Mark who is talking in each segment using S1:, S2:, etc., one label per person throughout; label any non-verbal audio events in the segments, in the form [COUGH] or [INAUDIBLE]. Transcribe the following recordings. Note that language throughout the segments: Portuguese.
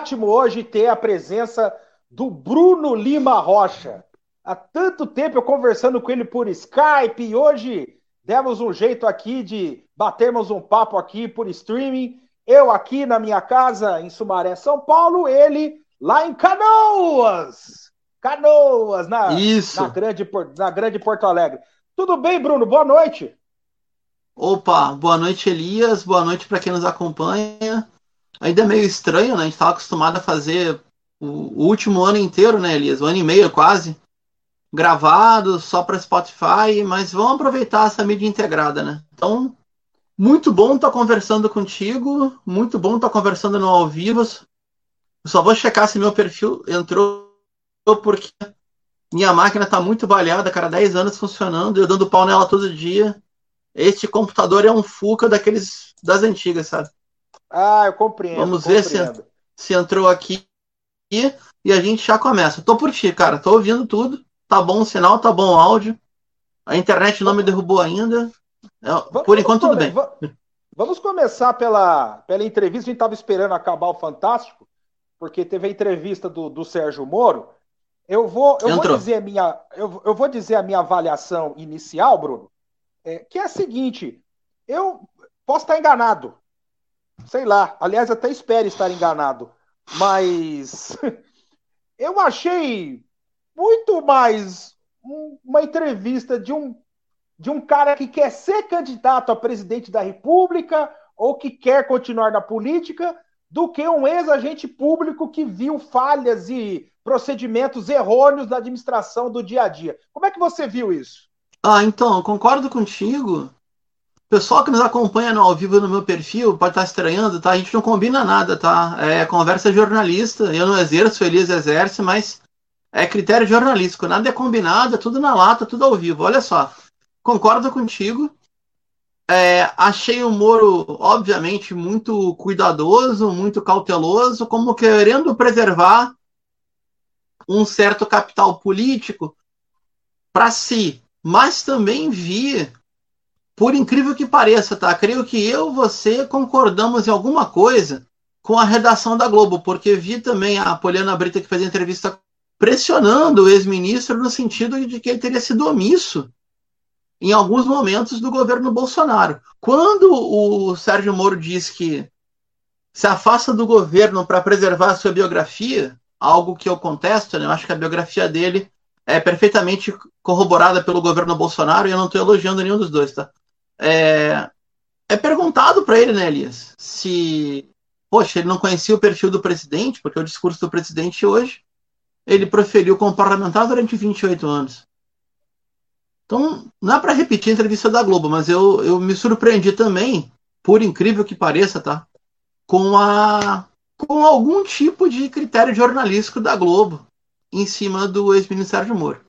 S1: ótimo hoje ter a presença do Bruno Lima Rocha. Há tanto tempo eu conversando com ele por Skype e hoje demos um jeito aqui de batermos um papo aqui por streaming. Eu aqui na minha casa em Sumaré, São Paulo, ele lá em Canoas. Canoas, na,
S2: Isso.
S1: na, grande, na grande Porto Alegre. Tudo bem, Bruno? Boa noite.
S2: Opa, boa noite, Elias. Boa noite para quem nos acompanha. Ainda é meio estranho, né? A gente estava acostumado a fazer o, o, último ano inteiro, né, Elias? Um ano e meio quase. Gravado só para Spotify, mas vamos aproveitar essa mídia integrada, né? Então, muito bom estar conversando contigo. Muito bom estar conversando no ao vivo. Só vou checar se meu perfil entrou porque minha máquina está muito balhada, cara, 10 anos funcionando, eu dando pau nela todo dia. Este computador é um Fuca daqueles das antigas, sabe?
S1: Ah, eu compreendo.
S2: Vamos ver se, se entrou aqui e a gente já começa. Tô por ti, cara. Tô ouvindo tudo. Tá bom o sinal, tá bom o áudio. A internet não me derrubou ainda. É, por enquanto, tudo bem.
S1: Vamos começar pela, pela entrevista. A gente estava esperando acabar o Fantástico, porque teve a entrevista do, do Sérgio Moro. Eu vou, eu vou, dizer a minha, eu, eu vou dizer a minha avaliação inicial, Bruno, é, que é a seguinte: eu posso estar enganado, sei lá, aliás, até espero estar enganado, mas [LAUGHS] eu achei muito mais uma entrevista de um, de um cara que quer ser candidato a presidente da República ou que quer continuar na política do que um ex-agente público que viu falhas e procedimentos errôneos da administração do dia a dia. Como é que você viu isso?
S2: Ah, então, concordo contigo. Pessoal que nos acompanha no ao vivo no meu perfil pode estar estranhando, tá? A gente não combina nada, tá? É conversa jornalista. Eu não exerço, Elias exerce, mas é critério jornalístico. Nada é combinado, é tudo na lata, tudo ao vivo. Olha só. Concordo contigo. É, achei o Moro, obviamente, muito cuidadoso, muito cauteloso, como querendo preservar um certo capital político para si, mas também vi, por incrível que pareça, tá? Creio que eu, você concordamos em alguma coisa com a redação da Globo, porque vi também a Poliana Brita que fez a entrevista pressionando o ex-ministro no sentido de que ele teria sido omisso em alguns momentos do governo Bolsonaro. Quando o Sérgio Moro diz que se afasta do governo para preservar a sua biografia, algo que eu contesto, né? eu acho que a biografia dele é perfeitamente corroborada pelo governo Bolsonaro e eu não estou elogiando nenhum dos dois, tá? É, é perguntado para ele, né, Elias, se, poxa, ele não conhecia o perfil do presidente, porque o discurso do presidente hoje ele proferiu como parlamentar durante 28 anos. Então, não é para repetir a entrevista da Globo, mas eu, eu me surpreendi também, por incrível que pareça, tá? Com, a, com algum tipo de critério jornalístico da Globo em cima do ex-ministério de Moro.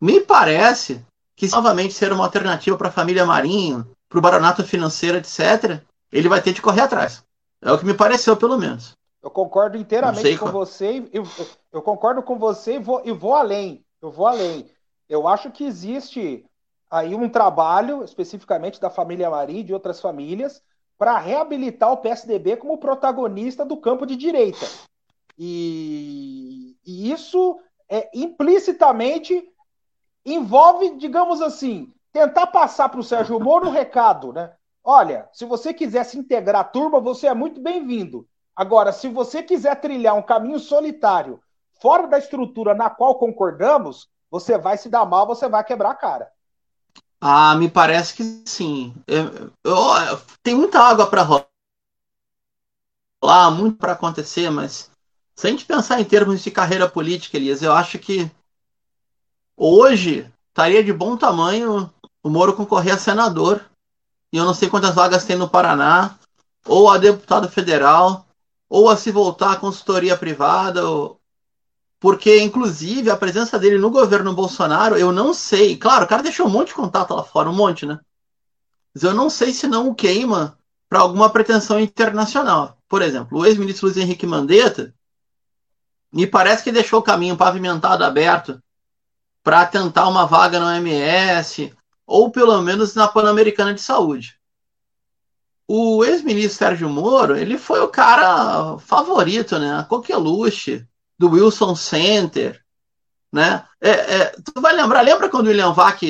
S2: Me parece que, novamente, ser uma alternativa para a família Marinho, para o baronato financeiro, etc., ele vai ter de correr atrás. É o que me pareceu, pelo menos.
S1: Eu concordo inteiramente com qual... você. Eu, eu concordo com você e vou, vou além. Eu vou além. Eu acho que existe aí um trabalho, especificamente da família Marinho e de outras famílias, para reabilitar o PSDB como protagonista do campo de direita. E, e isso é, implicitamente envolve, digamos assim, tentar passar para o Sérgio Moro um recado, né? Olha, se você quiser se integrar à turma, você é muito bem-vindo. Agora, se você quiser trilhar um caminho solitário, fora da estrutura na qual concordamos, você vai se dar mal, você vai quebrar a cara.
S2: Ah, me parece que sim. Eu, eu, eu, tem muita água para rolar, muito para acontecer, mas se a gente pensar em termos de carreira política, Elias, eu acho que hoje estaria de bom tamanho o Moro concorrer a senador. E eu não sei quantas vagas tem no Paraná, ou a deputado federal, ou a se voltar à consultoria privada, ou, porque, inclusive, a presença dele no governo Bolsonaro, eu não sei. Claro, o cara deixou um monte de contato lá fora, um monte, né? Mas eu não sei se não o queima para alguma pretensão internacional. Por exemplo, o ex-ministro Luiz Henrique Mandetta me parece que deixou o caminho pavimentado aberto para tentar uma vaga no MS ou pelo menos na Pan-Americana de Saúde. o ex-ministro Sérgio Moro, ele foi o cara favorito, né? A coqueluche do Wilson Center, né? É, é, tu vai lembrar, lembra quando o William Vac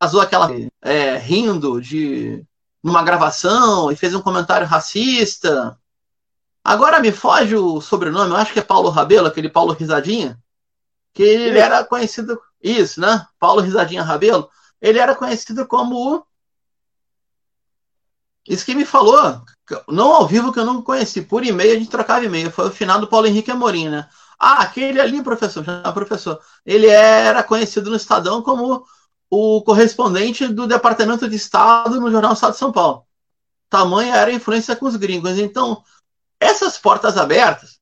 S2: vazou aquela é, rindo de numa gravação e fez um comentário racista? Agora me foge o sobrenome, eu acho que é Paulo Rabelo, aquele Paulo Risadinha, que ele era conhecido, isso, né? Paulo Risadinha Rabelo, ele era conhecido como o isso que me falou, não ao vivo que eu não conheci, por e-mail a gente trocava e-mail, foi o final do Paulo Henrique Amorim, né? Ah, aquele ali, professor, já professor, ele era conhecido no Estadão como o correspondente do Departamento de Estado no Jornal Estado de São Paulo. Tamanha era a influência com os gringos. Então, essas portas abertas,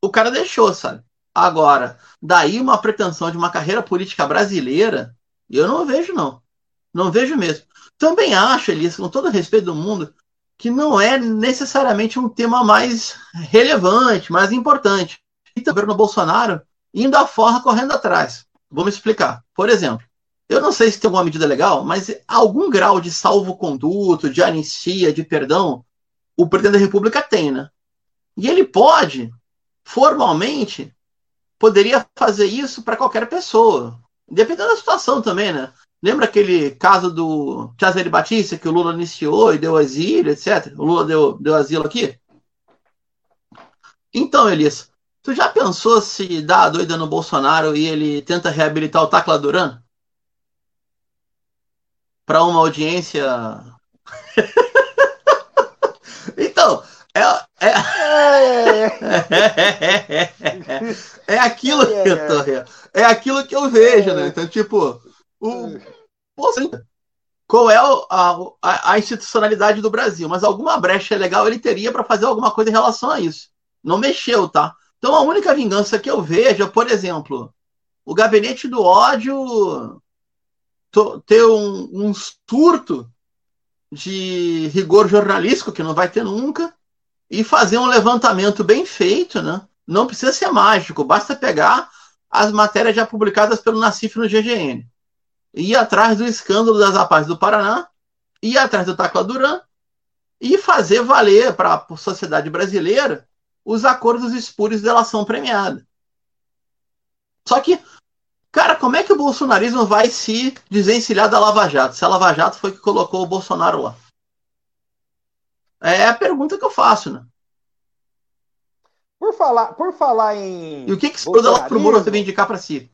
S2: o cara deixou, sabe? Agora, daí uma pretensão de uma carreira política brasileira, eu não vejo, não. Não vejo mesmo. Também acho, Elias, com todo o respeito do mundo, que não é necessariamente um tema mais relevante, mais importante. E o governo Bolsonaro indo à forra correndo atrás. Vamos explicar. Por exemplo, eu não sei se tem alguma medida legal, mas algum grau de salvo-conduto, de anistia, de perdão, o presidente da República tem, né? E ele pode, formalmente, poderia fazer isso para qualquer pessoa, dependendo da situação também, né? Lembra aquele caso do Cesare Batista que o Lula iniciou e deu asilo, etc? O Lula deu, deu asilo aqui? Então, Elias, tu já pensou se dá a doida no Bolsonaro e ele tenta reabilitar o Tacla Duran? Para uma audiência. [LAUGHS] então, é, é... é, é aquilo que eu tô É aquilo que eu vejo, né? Então, tipo, o, qual é a, a, a, institucionalidade do Brasil, mas alguma brecha legal ele teria para fazer alguma coisa em relação a isso. Não mexeu, tá? Então a única vingança que eu vejo é, por exemplo, o gabinete do ódio ter um, um surto de rigor jornalístico, que não vai ter nunca, e fazer um levantamento bem feito, né? Não precisa ser mágico, basta pegar as matérias já publicadas pelo Nacif no GGN ir atrás do escândalo das rapazes do Paraná, ir atrás do Tacla Duran e fazer valer para a sociedade brasileira os acordos espúrios de delação premiada. Só que, cara, como é que o bolsonarismo vai se desencilhar da Lava Jato? Se a Lava Jato foi que colocou o Bolsonaro lá? É a pergunta que eu faço, né?
S1: Por falar, por falar em.
S2: E o que, que esse pro Moro reivindicar para si?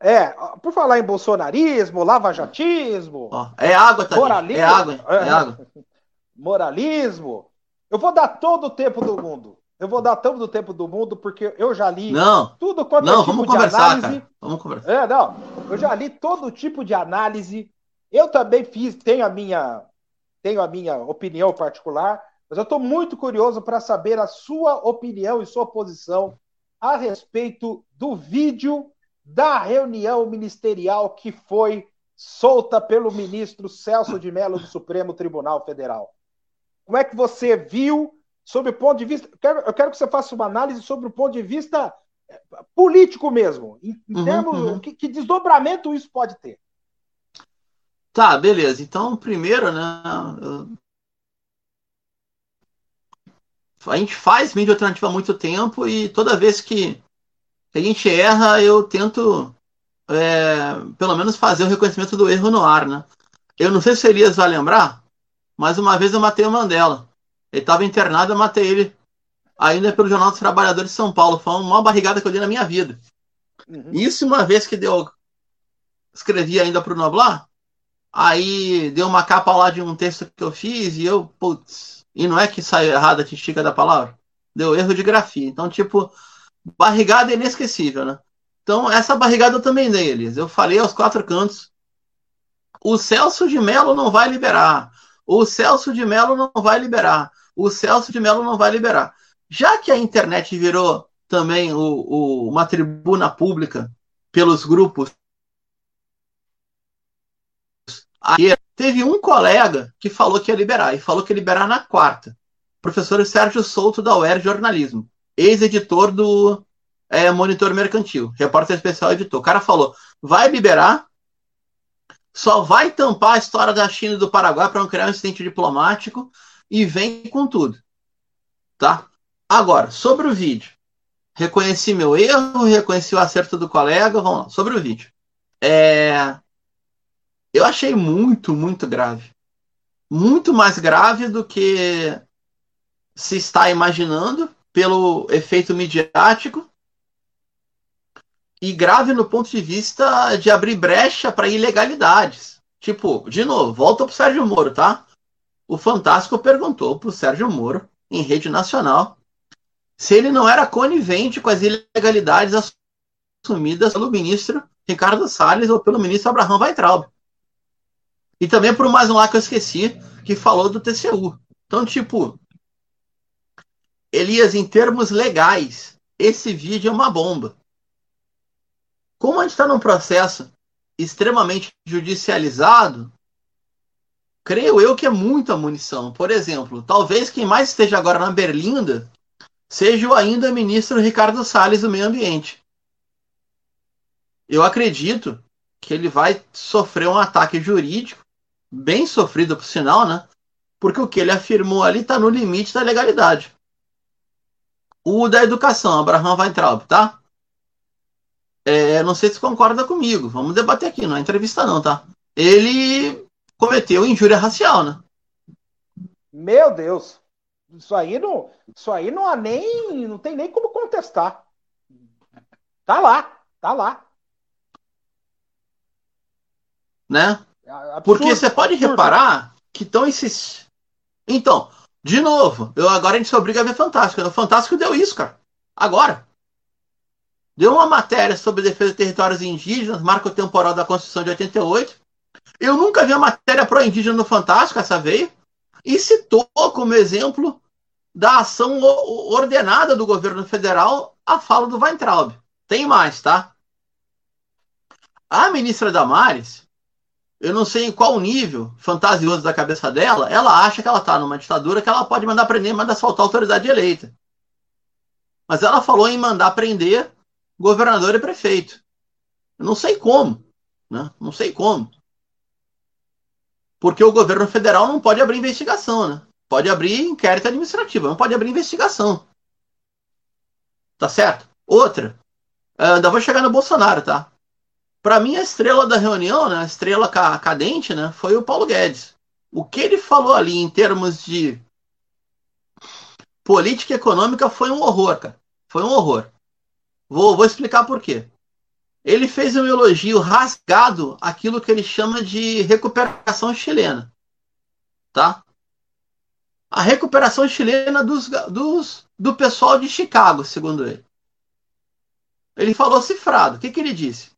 S1: É, por falar em bolsonarismo, lavajatismo.
S2: Oh, é água, tá? Moralismo, é água, é, é água. [LAUGHS]
S1: Moralismo. Eu vou dar todo o tempo do mundo. Eu vou dar todo o tempo do mundo, porque eu já li
S2: não,
S1: tudo quanto
S2: não, é tipo vamos de conversar, análise. Cara. Vamos conversar.
S1: É, não. Eu já li todo tipo de análise. Eu também fiz, tenho a minha, tenho a minha opinião particular, mas eu estou muito curioso para saber a sua opinião e sua posição a respeito do vídeo da reunião ministerial que foi solta pelo ministro Celso de Mello do Supremo Tribunal Federal. Como é que você viu, sob o ponto de vista. Eu quero, eu quero que você faça uma análise sobre o ponto de vista eh, político mesmo, em, em uhum, termos. Uhum. Que, que desdobramento isso pode ter?
S2: Tá, beleza. Então, primeiro, né? A gente faz mídia alternativa há muito tempo e toda vez que a gente erra, eu tento é, pelo menos fazer o reconhecimento do erro no ar, né? Eu não sei se o Elias vai lembrar, mas uma vez eu matei o Mandela. Ele estava internado, eu matei ele ainda pelo Jornal dos Trabalhadores de São Paulo. Foi uma barrigada que eu dei na minha vida. Uhum. Isso uma vez que deu. Escrevi ainda para o Noblar, aí deu uma capa lá de um texto que eu fiz e eu, putz, e não é que saiu errada a tistica da palavra? Deu erro de grafia. Então, tipo, barrigada é inesquecível, né? Então, essa barrigada eu também dei, Elias. Eu falei aos quatro cantos. O Celso de Mello não vai liberar. O Celso de Mello não vai liberar. O Celso de Mello não vai liberar. Já que a internet virou também o, o, uma tribuna pública pelos grupos, aí teve um colega que falou que ia liberar, e falou que ia liberar na quarta. Professor Sérgio Souto, da UER Jornalismo ex-editor do é, Monitor Mercantil, repórter especial editor. O cara falou: vai liberar, só vai tampar a história da China e do Paraguai para não criar um incidente diplomático e vem com tudo. Tá? Agora, sobre o vídeo. Reconheci meu erro, reconheci o acerto do colega. Vamos lá, sobre o vídeo. É... Eu achei muito, muito grave. Muito mais grave do que se está imaginando pelo efeito midiático e grave no ponto de vista de abrir brecha para ilegalidades. Tipo, de novo, volta para o Sérgio Moro, tá? O Fantástico perguntou para o Sérgio Moro, em rede nacional, se ele não era conivente com as ilegalidades assumidas pelo ministro Ricardo Salles ou pelo ministro Abraham Weitraub. E também por mais um lá que eu esqueci, que falou do TCU. Então, tipo, Elias, em termos legais, esse vídeo é uma bomba. Como a gente está num processo extremamente judicializado, creio eu que é muita munição. Por exemplo, talvez quem mais esteja agora na Berlinda seja o ainda ministro Ricardo Salles do Meio Ambiente. Eu acredito que ele vai sofrer um ataque jurídico, bem sofrido por sinal, né? Porque o que ele afirmou ali está no limite da legalidade. O da educação, Abraham Weintraub, tá? É, não sei se concorda comigo. Vamos debater aqui, não é entrevista não, tá? Ele cometeu injúria racial, né?
S1: Meu Deus. Isso aí não, isso aí não há nem, não tem nem como contestar. Tá lá, tá lá.
S2: Né? É absurdo, Porque você pode absurdo. reparar que estão esses. Então, de novo, eu agora a gente se obriga a ver Fantástico. O Fantástico deu isso, cara. Agora. Deu uma matéria sobre defesa de territórios indígenas, marco temporal da Constituição de 88. Eu nunca vi uma matéria pró-indígena no Fantástico, essa veio. E citou como exemplo da ação ordenada do governo federal a fala do Weintraub. Tem mais, tá? A ministra Damares, eu não sei em qual nível fantasioso da cabeça dela, ela acha que ela está numa ditadura que ela pode mandar prender, mandar soltar a autoridade eleita. Mas ela falou em mandar prender governador e prefeito. Eu não sei como, né? Não sei como. Porque o governo federal não pode abrir investigação, né? Pode abrir inquérito administrativo, não pode abrir investigação. Tá certo? Outra. Uh, ainda vou chegar no Bolsonaro, tá? Para mim, a estrela da reunião, né, a estrela cadente, né, foi o Paulo Guedes. O que ele falou ali em termos de política econômica foi um horror, cara. Foi um horror. Vou, vou explicar por quê. Ele fez um elogio rasgado aquilo que ele chama de recuperação chilena. Tá? A recuperação chilena dos, dos, do pessoal de Chicago, segundo ele. Ele falou cifrado. O que, que ele disse?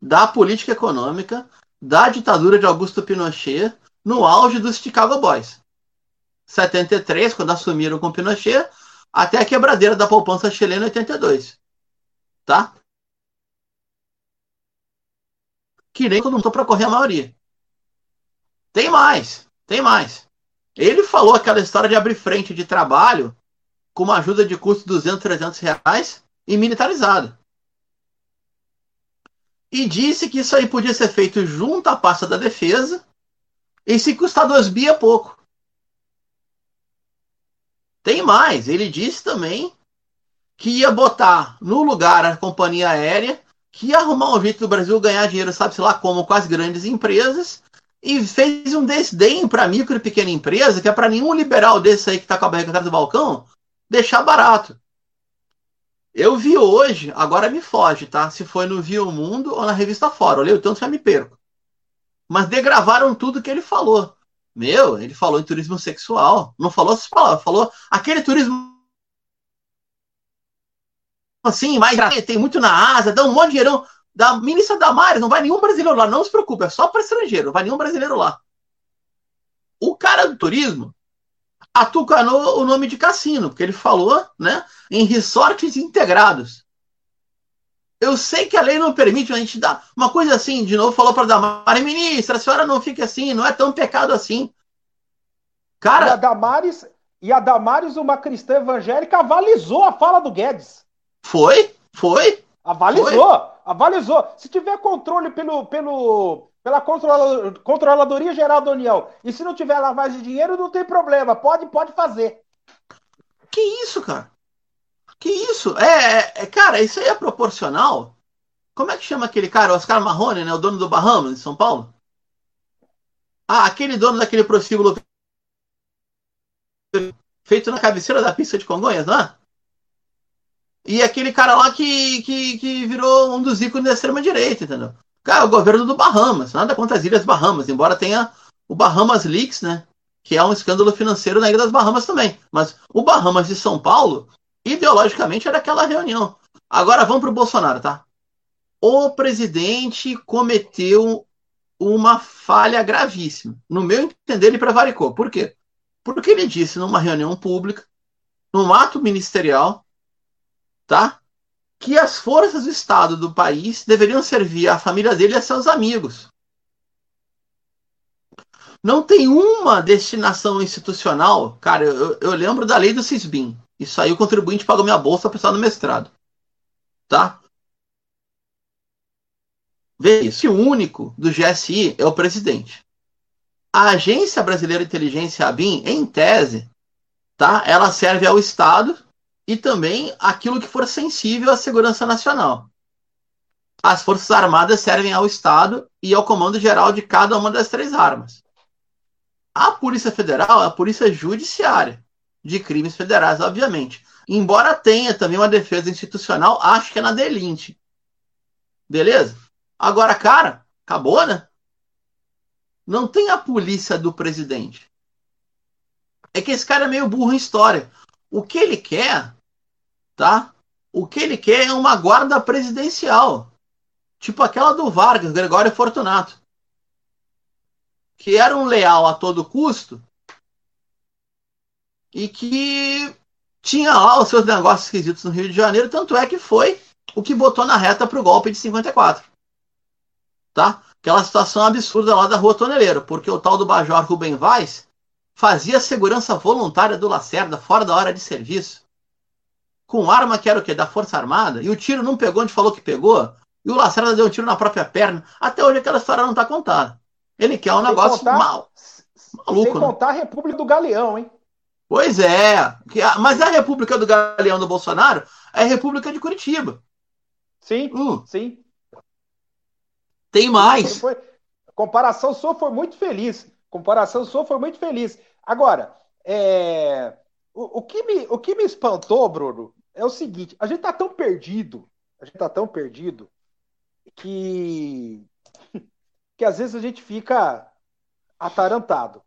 S2: Da política econômica, da ditadura de Augusto Pinochet, no auge dos Chicago Boys. 73, quando assumiram com Pinochet, até a quebradeira da poupança chilena em 82 tá? Que nem todo mundo para correr a maioria. Tem mais, tem mais. Ele falou aquela história de abrir frente de trabalho com uma ajuda de custo de 200, 300 reais e militarizada. E disse que isso aí podia ser feito junto à pasta da defesa e se custar 2 bi é pouco. Tem mais, ele disse também que ia botar no lugar a companhia aérea, que ia arrumar um jeito do Brasil ganhar dinheiro, sabe-se lá como, com as grandes empresas, e fez um desdém para micro e pequena empresa, que é para nenhum liberal desse aí que está com a barriga atrás do balcão, deixar barato. Eu vi hoje, agora me foge, tá? Se foi no Viu Mundo ou na revista Fora. Olhei o tanto já me perco. Mas degravaram tudo que ele falou. Meu, ele falou em turismo sexual. Não falou essas palavras. Falou aquele turismo assim, mais tem muito na asa, dá um monte de dinheirão. Da ministra Damares, não vai nenhum brasileiro lá, não se preocupe, é só para estrangeiro, não vai nenhum brasileiro lá. O cara do turismo atucanou o nome de cassino, porque ele falou né, em resorts integrados. Eu sei que a lei não permite a gente dar uma coisa assim, de novo falou para Damares, ministra, a senhora não fique assim, não é tão pecado assim.
S1: Cara, e a Damares, e a Damares, uma cristã evangélica, avalizou a fala do Guedes.
S2: Foi, foi.
S1: Avalizou. Foi. avalizou. Se tiver controle pelo, pelo, pela Controladoria Geral da União e se não tiver lavagem de dinheiro, não tem problema. Pode, pode fazer.
S2: Que isso, cara? Que isso? É, é, é cara, isso aí é proporcional. Como é que chama aquele cara? Oscar Marrone, né? O dono do Bahamas, de São Paulo? Ah, aquele dono daquele prostíbulo feito na cabeceira da pista de Congonhas, não é? E aquele cara lá que, que, que virou um dos ícones da extrema-direita, entendeu? Cara, o governo do Bahamas, nada contra as Ilhas Bahamas, embora tenha o Bahamas Leaks, né? Que é um escândalo financeiro na Ilha das Bahamas também. Mas o Bahamas de São Paulo, ideologicamente, era aquela reunião. Agora vamos para o Bolsonaro, tá? O presidente cometeu uma falha gravíssima. No meu entender, ele prevaricou. Por quê? Porque ele disse numa reunião pública, num ato ministerial, tá? Que as forças do Estado do país deveriam servir à família dele e a seus amigos. Não tem uma destinação institucional. Cara, eu, eu lembro da lei do Cisbim. Isso aí o contribuinte pagou minha bolsa para prestar no mestrado. Tá? Vê isso. O único do GSI é o presidente. A Agência Brasileira de Inteligência, ABIN, em tese, tá? ela serve ao Estado e também aquilo que for sensível à segurança nacional. As Forças Armadas servem ao Estado e ao Comando Geral de cada uma das três armas. A Polícia Federal é a Polícia Judiciária de crimes federais, obviamente. Embora tenha também uma defesa institucional, acho que é na Delinte. Beleza? Agora, cara, acabou, né? Não tem a polícia do presidente. É que esse cara é meio burro em história. O que ele quer, tá? O que ele quer é uma guarda presidencial. Tipo aquela do Vargas, Gregório Fortunato. Que era um leal a todo custo e que tinha lá os seus negócios esquisitos no Rio de Janeiro, tanto é que foi o que botou na reta para o golpe de 54. Tá? aquela situação absurda lá da Rua Toneleiro, porque o tal do Major Rubem Vaz fazia segurança voluntária do Lacerda fora da hora de serviço, com arma que era o quê? Da Força Armada, e o tiro não pegou onde falou que pegou, e o Lacerda deu um tiro na própria perna. Até hoje aquela história não está contada. Ele quer um sem negócio contar, mal,
S1: maluco. Sem né? contar a República do Galeão, hein?
S2: Pois é, mas a República do Galeão do Bolsonaro é a República de Curitiba.
S1: Sim, hum. sim.
S2: Tem mais.
S1: Foi, comparação sua foi muito feliz. Comparação sua foi muito feliz. Agora, é, o, o, que me, o que me espantou, Bruno, é o seguinte: a gente tá tão perdido, a gente tá tão perdido que que às vezes a gente fica atarantado.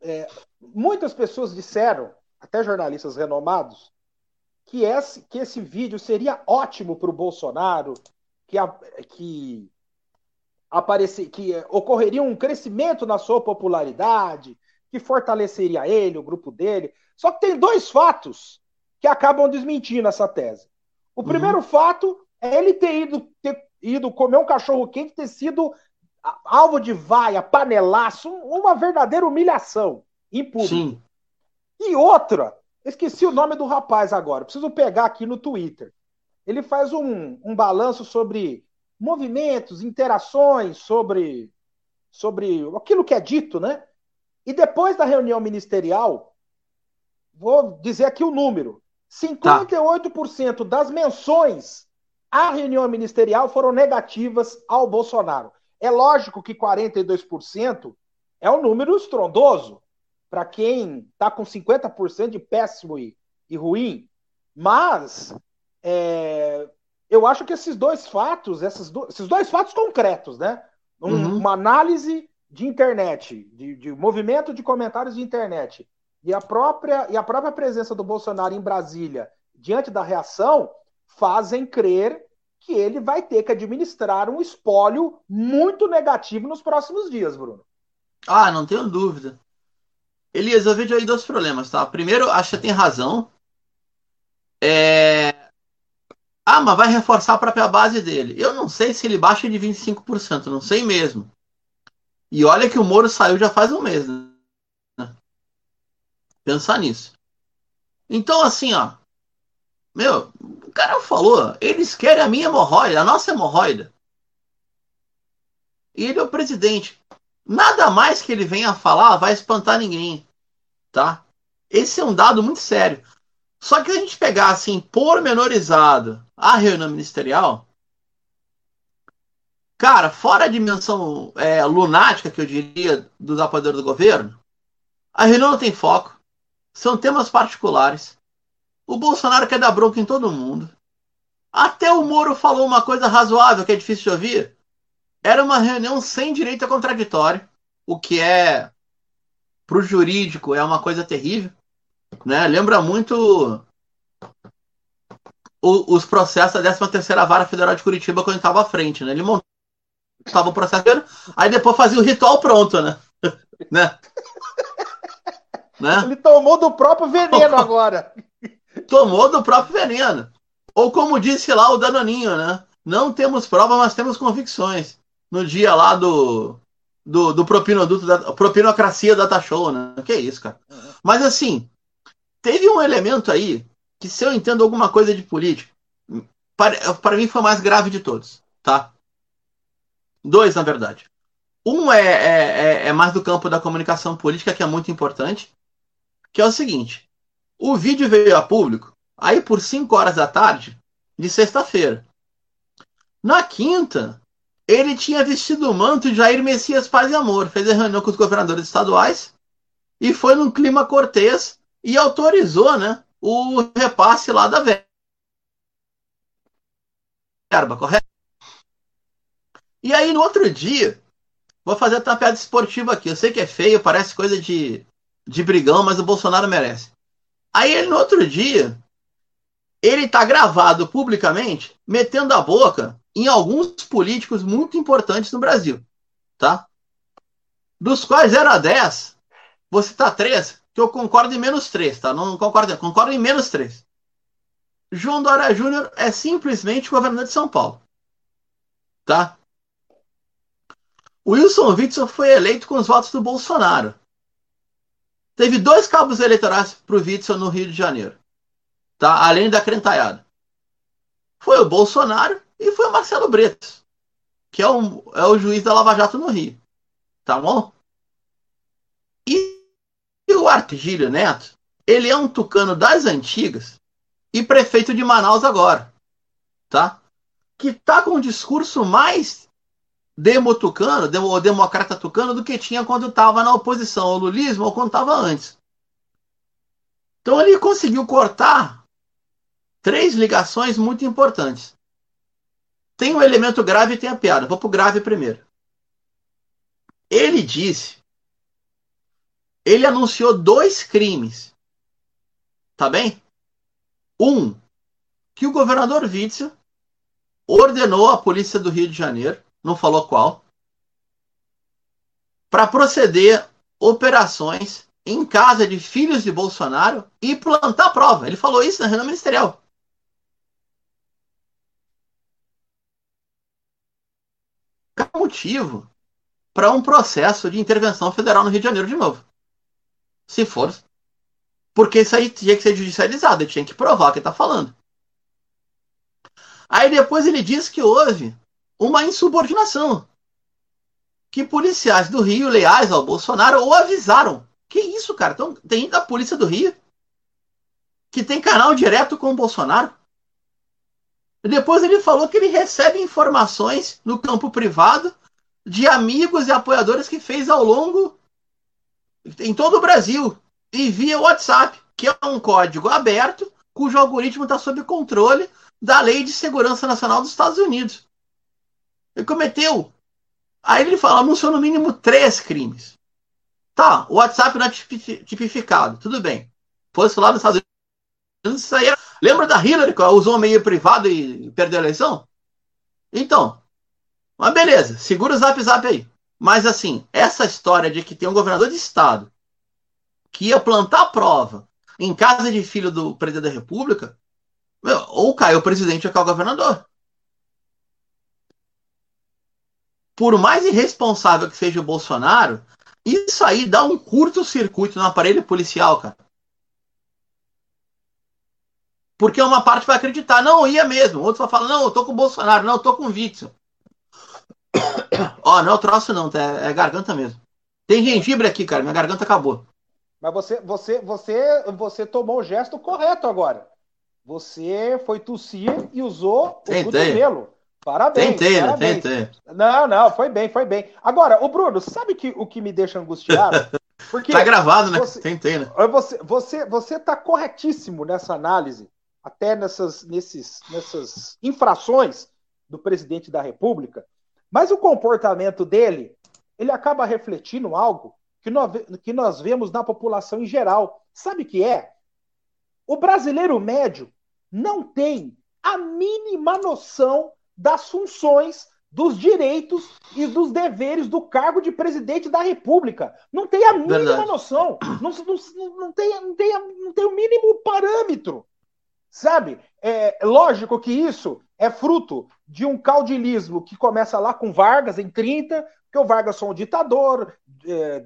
S1: É, muitas pessoas disseram, até jornalistas renomados, que esse, que esse vídeo seria ótimo para o Bolsonaro, que, a, que aparecer, que ocorreria um crescimento na sua popularidade, que fortaleceria ele, o grupo dele. Só que tem dois fatos que acabam desmentindo essa tese. O uhum. primeiro fato é ele ter ido, ter ido comer um cachorro quente, ter sido alvo de vaia, panelaço, uma verdadeira humilhação em público. Sim. E outra, esqueci o nome do rapaz agora, preciso pegar aqui no Twitter. Ele faz um, um balanço sobre movimentos, interações sobre, sobre aquilo que é dito, né? E depois da reunião ministerial, vou dizer aqui o número: 58% tá. das menções à reunião ministerial foram negativas ao Bolsonaro. É lógico que 42% é um número estrondoso para quem está com 50% de péssimo e, e ruim, mas é, eu acho que esses dois fatos, esses, do, esses dois fatos concretos, né? Um, uhum. Uma análise de internet, de, de, movimento de comentários de internet, e a, própria, e a própria presença do Bolsonaro em Brasília diante da reação, fazem crer que ele vai ter que administrar um espólio muito negativo nos próximos dias, Bruno.
S2: Ah, não tenho dúvida. Elias, eu vejo aí dois problemas, tá? Primeiro, acho que tem razão. É... Ah, mas vai reforçar a própria base dele. Eu não sei se ele baixa de 25%, não sei mesmo. E olha que o Moro saiu já faz um mês, né? Pensar nisso. Então, assim, ó. Meu, cara falou, eles querem a minha hemorroida, a nossa hemorroida. E ele é o presidente. Nada mais que ele venha falar vai espantar ninguém, tá? Esse é um dado muito sério. Só que a gente pegar assim, pormenorizado a reunião ministerial, cara, fora a dimensão é, lunática, que eu diria, dos apoiadores do governo, a reunião não tem foco, são temas particulares. O Bolsonaro quer dar bronca em todo mundo. Até o Moro falou uma coisa razoável, que é difícil de ouvir. Era uma reunião sem direito a contraditório, o que é, para o jurídico, é uma coisa terrível. Né? Lembra muito o, os processos da 13ª Vara Federal de Curitiba quando estava à frente. Né? Ele montava o processo, aí depois fazia o ritual pronto, né? [LAUGHS] né?
S1: Né? Ele tomou do próprio veneno [LAUGHS] agora.
S2: Tomou do próprio veneno. Ou como disse lá o Danoninho, né? Não temos prova, mas temos convicções. No dia lá do, do, do propinoduto da propinocracia da Show, né? Que é isso, cara. Mas assim, teve um elemento aí que se eu entendo alguma coisa de política, para, para mim foi o mais grave de todos, tá? Dois, na verdade. Um é, é, é, é mais do campo da comunicação política, que é muito importante, que é o seguinte: o vídeo veio a público aí por 5 horas da tarde de sexta-feira. Na quinta, ele tinha vestido o manto de Jair Messias Paz e Amor, fez a reunião com os governadores estaduais e foi num clima cortês e autorizou né, o repasse lá da verba, correto? E aí, no outro dia, vou fazer uma piada esportiva aqui. Eu sei que é feio, parece coisa de, de brigão, mas o Bolsonaro merece. Aí ele, no outro dia, ele tá gravado publicamente, metendo a boca em alguns políticos muito importantes no Brasil, tá? Dos quais 0 a 10, vou citar três, que eu concordo em menos 3, tá? Não concordo, concordo em menos 3. João Dória Júnior é simplesmente governador de São Paulo. Tá? Wilson Witzel foi eleito com os votos do Bolsonaro. Teve dois cabos eleitorais para o Witzel no Rio de Janeiro. Tá? Além da crentaiada. Foi o Bolsonaro e foi o Marcelo Bretas, que é, é o juiz da Lava Jato no Rio. Tá bom? E, e o Artigílio Neto, ele é um tucano das antigas e prefeito de Manaus agora. Tá? Que tá com um discurso mais demo, democrata tucano, do que tinha quando estava na oposição ao lulismo ou quando estava antes. Então ele conseguiu cortar três ligações muito importantes. Tem o um elemento grave e tem a piada. Vou para o grave primeiro. Ele disse. Ele anunciou dois crimes. Tá bem? Um, que o governador Witzel ordenou à polícia do Rio de Janeiro não falou qual, para proceder operações em casa de filhos de Bolsonaro e plantar prova. Ele falou isso na reunião ministerial. Qual motivo para um processo de intervenção federal no Rio de Janeiro de novo? Se for. Porque isso aí tinha que ser judicializado, ele tinha que provar o que está falando. Aí depois ele diz que houve uma insubordinação. Que policiais do Rio, leais ao Bolsonaro, o avisaram. Que isso, cara? Então, tem da Polícia do Rio que tem canal direto com o Bolsonaro. Depois ele falou que ele recebe informações no campo privado de amigos e apoiadores que fez ao longo em todo o Brasil e via WhatsApp, que é um código aberto cujo algoritmo está sob controle da Lei de Segurança Nacional dos Estados Unidos. Ele cometeu. Aí ele fala, anunciou no mínimo três crimes. Tá, o WhatsApp não é tipificado, tudo bem. Fosse lá nos Estados Unidos, isso aí Lembra da Hillary que usou um meio privado e perdeu a eleição? Então, mas beleza, segura o zap zap aí. Mas assim, essa história de que tem um governador de estado que ia plantar prova em casa de filho do presidente da República, meu, ou cai o presidente ou cai o governador. Por mais irresponsável que seja o Bolsonaro, isso aí dá um curto-circuito no aparelho policial, cara. Porque uma parte vai acreditar, não, ia mesmo. Outro vai falar, não, eu tô com o Bolsonaro, não, eu tô com o Witzel. [COUGHS] Ó, oh, não é o troço, não, tá? é, garganta mesmo. Tem gengibre aqui, cara, minha garganta acabou.
S1: Mas você, você, você, você tomou o gesto correto agora. Você foi tossir e usou
S2: o cotovelo.
S1: Parabéns.
S2: Tentei,
S1: né?
S2: parabéns. Tentei.
S1: Não, não, foi bem, foi bem. Agora, o Bruno, sabe que, o que me deixa angustiado? [LAUGHS]
S2: Porque tá gravado, né? Você, Tentei, né?
S1: Você, você, você tá corretíssimo nessa análise, até nessas, nesses, nessas infrações do presidente da República, mas o comportamento dele, ele acaba refletindo algo que nós, que nós vemos na população em geral. Sabe o que é? O brasileiro médio não tem a mínima noção das funções, dos direitos e dos deveres do cargo de presidente da República. Não tem a mínima Verdade. noção. Não, não, não, tem, não, tem, não tem o mínimo parâmetro. Sabe? É lógico que isso é fruto de um caudilismo que começa lá com Vargas em 30, que o Vargas foi um ditador, é,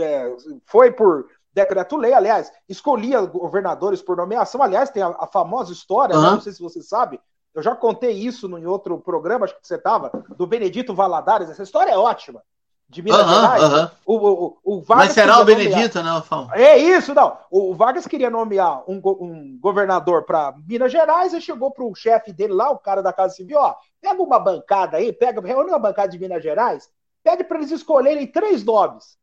S1: é, foi por decreto-lei, aliás, escolhia governadores por nomeação. Aliás, tem a, a famosa história, uhum. né, não sei se você sabe, eu já contei isso em outro programa, acho que você estava, do Benedito Valadares. Essa história é ótima. De Minas uhum, Gerais. Uhum. O, o, o
S2: Vargas Mas será o Benedito, nomear...
S1: não, Fão? É isso, não. O Vargas queria nomear um, um governador para Minas Gerais e chegou para o chefe dele lá, o cara da Casa Civil, ó, pega uma bancada aí, pega, reúne uma bancada de Minas Gerais, pede para eles escolherem três nomes.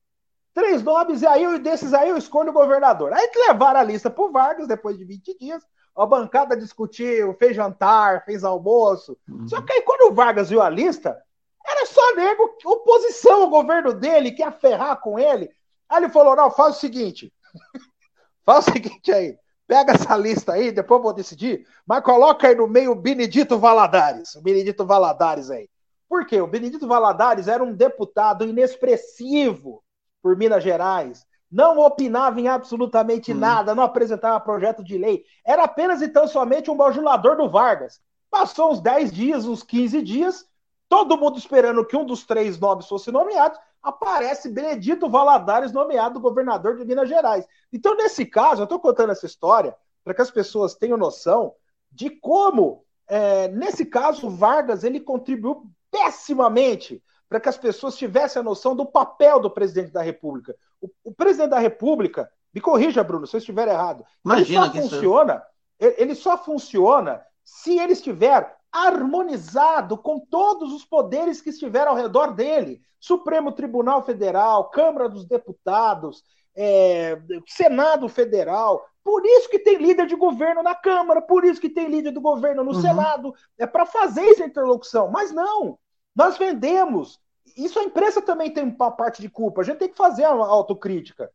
S1: Três nomes, e aí desses aí eu escolho o governador. Aí levaram a lista pro Vargas, depois de 20 dias, a bancada discutiu, fez jantar, fez almoço. Uhum. Só que aí quando o Vargas viu a lista, era só nego, oposição ao governo dele, quer ferrar com ele. Aí ele falou: não, faz o seguinte. [LAUGHS] faz o seguinte aí. Pega essa lista aí, depois eu vou decidir, mas coloca aí no meio o Benedito Valadares. O Benedito Valadares aí. Por quê? O Benedito Valadares era um deputado inexpressivo por Minas Gerais, não opinava em absolutamente hum. nada, não apresentava projeto de lei. Era apenas então somente um bajulador do Vargas. Passou uns 10 dias, uns 15 dias, todo mundo esperando que um dos três nomes fosse nomeado, aparece Benedito Valadares nomeado governador de Minas Gerais. Então, nesse caso, eu estou contando essa história para que as pessoas tenham noção de como, é, nesse caso, Vargas ele contribuiu pessimamente para que as pessoas tivessem a noção do papel do presidente da República. O, o presidente da República, me corrija, Bruno, se eu estiver errado, Imagina ele só funciona, ele só funciona se ele estiver harmonizado com todos os poderes que estiveram ao redor dele. Supremo Tribunal Federal, Câmara dos Deputados, é, Senado Federal. Por isso que tem líder de governo na Câmara, por isso que tem líder do governo no uhum. Senado. É para fazer essa interlocução. Mas não, nós vendemos. Isso a imprensa também tem uma parte de culpa. A gente tem que fazer a autocrítica.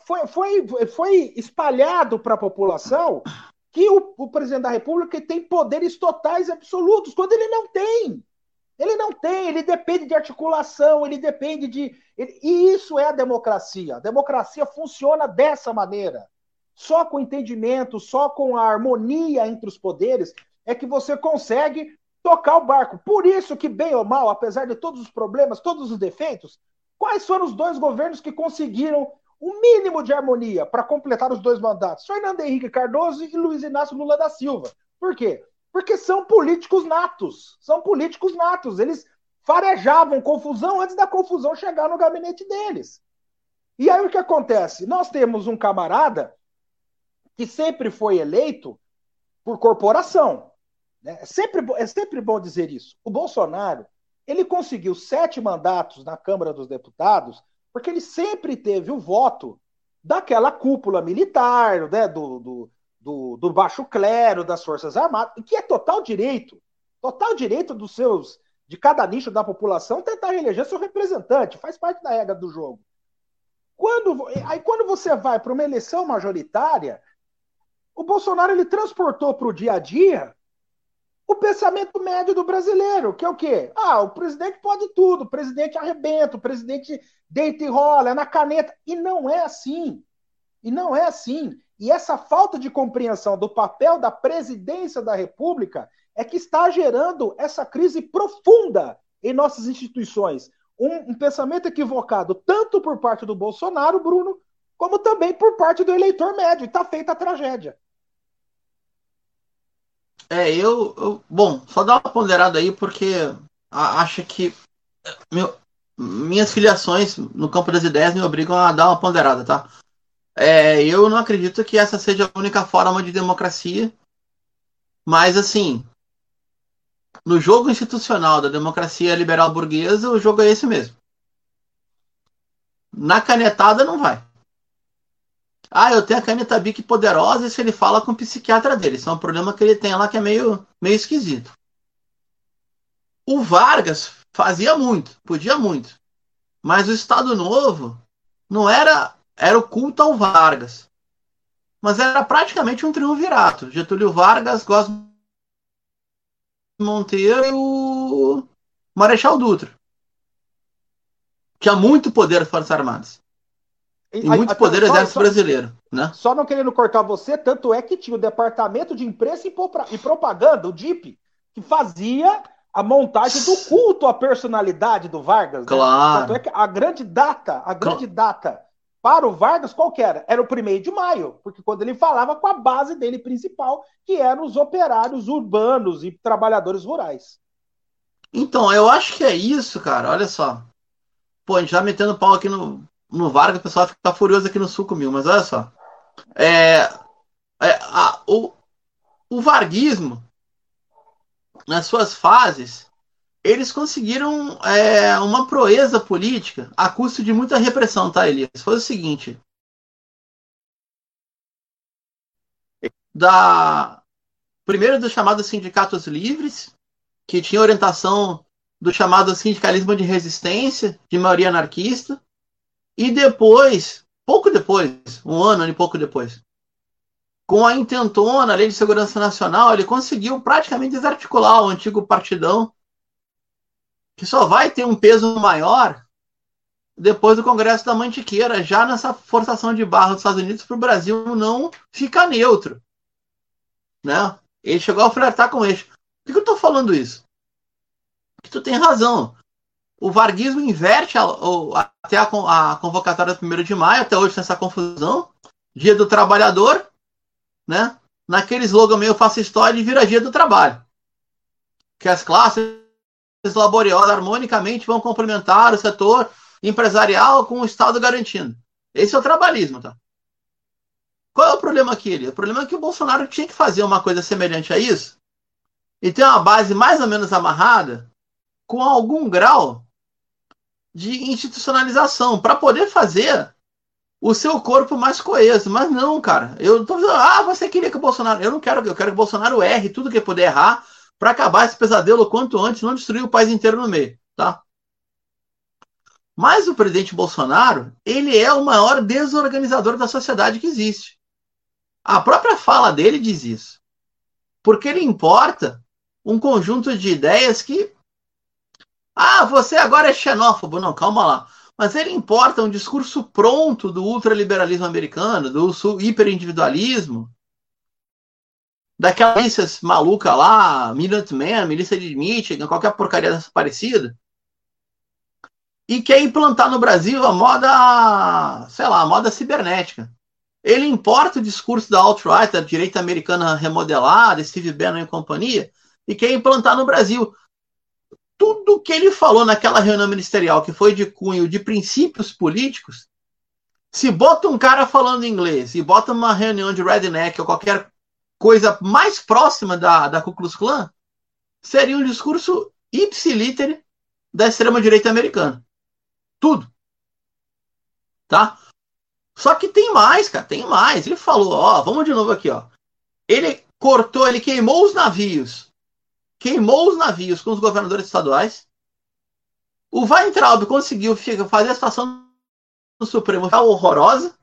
S1: Foi, foi, foi espalhado para a população que o, o, presidente da República tem poderes totais e absolutos, quando ele não tem. Ele não tem, ele depende de articulação, ele depende de. Ele, e isso é a democracia. A democracia funciona dessa maneira. Só com entendimento, só com a harmonia entre os poderes, é que você consegue tocar o barco. Por isso que, bem ou mal, apesar de todos os problemas, todos os defeitos, quais foram os dois governos que conseguiram o mínimo de harmonia para completar os dois mandatos? Fernando Henrique Cardoso e Luiz Inácio Lula da Silva. Por quê? Porque são políticos natos. São políticos natos. Eles farejavam confusão antes da confusão chegar no gabinete deles. E aí o que acontece? Nós temos um camarada que sempre foi eleito por corporação. Né? É, sempre, é sempre bom dizer isso. O Bolsonaro ele conseguiu sete mandatos na Câmara dos Deputados porque ele sempre teve o voto daquela cúpula militar, né, do, do, do, do baixo clero, das Forças Armadas, que é total direito, total direito dos seus, de cada nicho da população tentar eleger seu representante, faz parte da regra do jogo. Quando, aí quando você vai para uma eleição majoritária, o Bolsonaro ele transportou para o dia a dia o pensamento médio do brasileiro, que é o quê? Ah, o presidente pode tudo, o presidente arrebenta, o presidente deita e rola, é na caneta. E não é assim. E não é assim. E essa falta de compreensão do papel da presidência da República é que está gerando essa crise profunda em nossas instituições. Um, um pensamento equivocado, tanto por parte do Bolsonaro, Bruno, como também por parte do eleitor médio. Está feita a tragédia.
S2: É, eu, eu, Bom, só dá uma ponderada aí, porque acho que meu, minhas filiações no campo das ideias me obrigam a dar uma ponderada, tá? É, eu não acredito que essa seja a única forma de democracia, mas assim, no jogo institucional da democracia liberal burguesa, o jogo é esse mesmo. Na canetada não vai. Ah, eu tenho a caneta Bic poderosa se ele fala com o psiquiatra dele. Isso é um problema que ele tem lá que é meio, meio esquisito. O Vargas fazia muito, podia muito. Mas o Estado Novo não era era o culto ao Vargas. Mas era praticamente um triunvirato. Getúlio Vargas, Góes Monteiro e o Marechal Dutra. Tinha muito poder das Forças Armadas. E, e muito poder do Exército só, Brasileiro. Né?
S1: Só não querendo cortar você, tanto é que tinha o Departamento de Imprensa e Propaganda, o DIP, que fazia a montagem do [LAUGHS] culto à personalidade do Vargas. Né?
S2: Claro. Né?
S1: Tanto é que a grande data, a grande claro. data para o Vargas, qual que era? Era o primeiro de maio, porque quando ele falava com a base dele principal, que eram os operários urbanos e trabalhadores rurais.
S2: Então, eu acho que é isso, cara. Olha só. Pô, a gente já metendo pau aqui no, no Vargas, o pessoal fica furioso aqui no sul comigo, mas olha só. É, é, a, o, o varguismo, nas suas fases, eles conseguiram é, uma proeza política a custo de muita repressão, tá, Elias? Foi o seguinte. Da, primeiro dos chamados sindicatos livres, que tinha orientação do chamado sindicalismo de resistência, de maioria anarquista, e depois, pouco depois, um ano e pouco depois, com a intentona, a Lei de Segurança Nacional, ele conseguiu praticamente desarticular o antigo partidão que só vai ter um peso maior depois do Congresso da Mantiqueira, já nessa forçação de barra dos Estados Unidos para o Brasil não ficar neutro. Né? Ele chegou a flertar com eixo. Por que eu estou falando isso? Porque tu tem razão. O varguismo inverte a, a, até a, a convocatória do 1 de maio, até hoje tem essa confusão. Dia do Trabalhador, né? naquele slogan meio fascista, vira Dia do Trabalho. Que as classes laboriosas harmonicamente vão complementar o setor empresarial com o Estado garantindo. Esse é o trabalhismo, tá? Qual é o problema aqui? O problema é que o Bolsonaro tinha que fazer uma coisa semelhante a isso e ter uma base mais ou menos amarrada com algum grau de institucionalização para poder fazer o seu corpo mais coeso. Mas não, cara. Eu tô dizendo, ah, você queria que o Bolsonaro. Eu não quero, eu quero que o Bolsonaro erre tudo que puder errar para acabar esse pesadelo quanto antes, não destruir o país inteiro no meio, tá? Mas o presidente Bolsonaro, ele é o maior desorganizador da sociedade que existe. A própria fala dele diz isso. Porque ele importa um conjunto de ideias que. Ah, você agora é xenófobo. Não, calma lá. Mas ele importa um discurso pronto do ultraliberalismo americano, do hiperindividualismo, daquela milícia maluca lá, Minuteman, milícia de Michigan, qualquer porcaria dessa parecida, e quer implantar no Brasil a moda, sei lá, a moda cibernética. Ele importa o discurso da alt-right, da direita americana remodelada, Steve Bannon e companhia, e quer implantar no Brasil. Tudo que ele falou naquela reunião ministerial, que foi de cunho de princípios políticos, se bota um cara falando inglês e bota uma reunião de redneck ou qualquer coisa mais próxima da, da Ku Klux Klan seria um discurso ipsiliter da extrema-direita americana. Tudo. Tá? Só que tem mais, cara, tem mais. Ele falou, ó, vamos de novo aqui, ó. Ele cortou, ele queimou os navios. Queimou os navios com os governadores estaduais. O Weintraub conseguiu fazer a situação do Supremo horrorosa.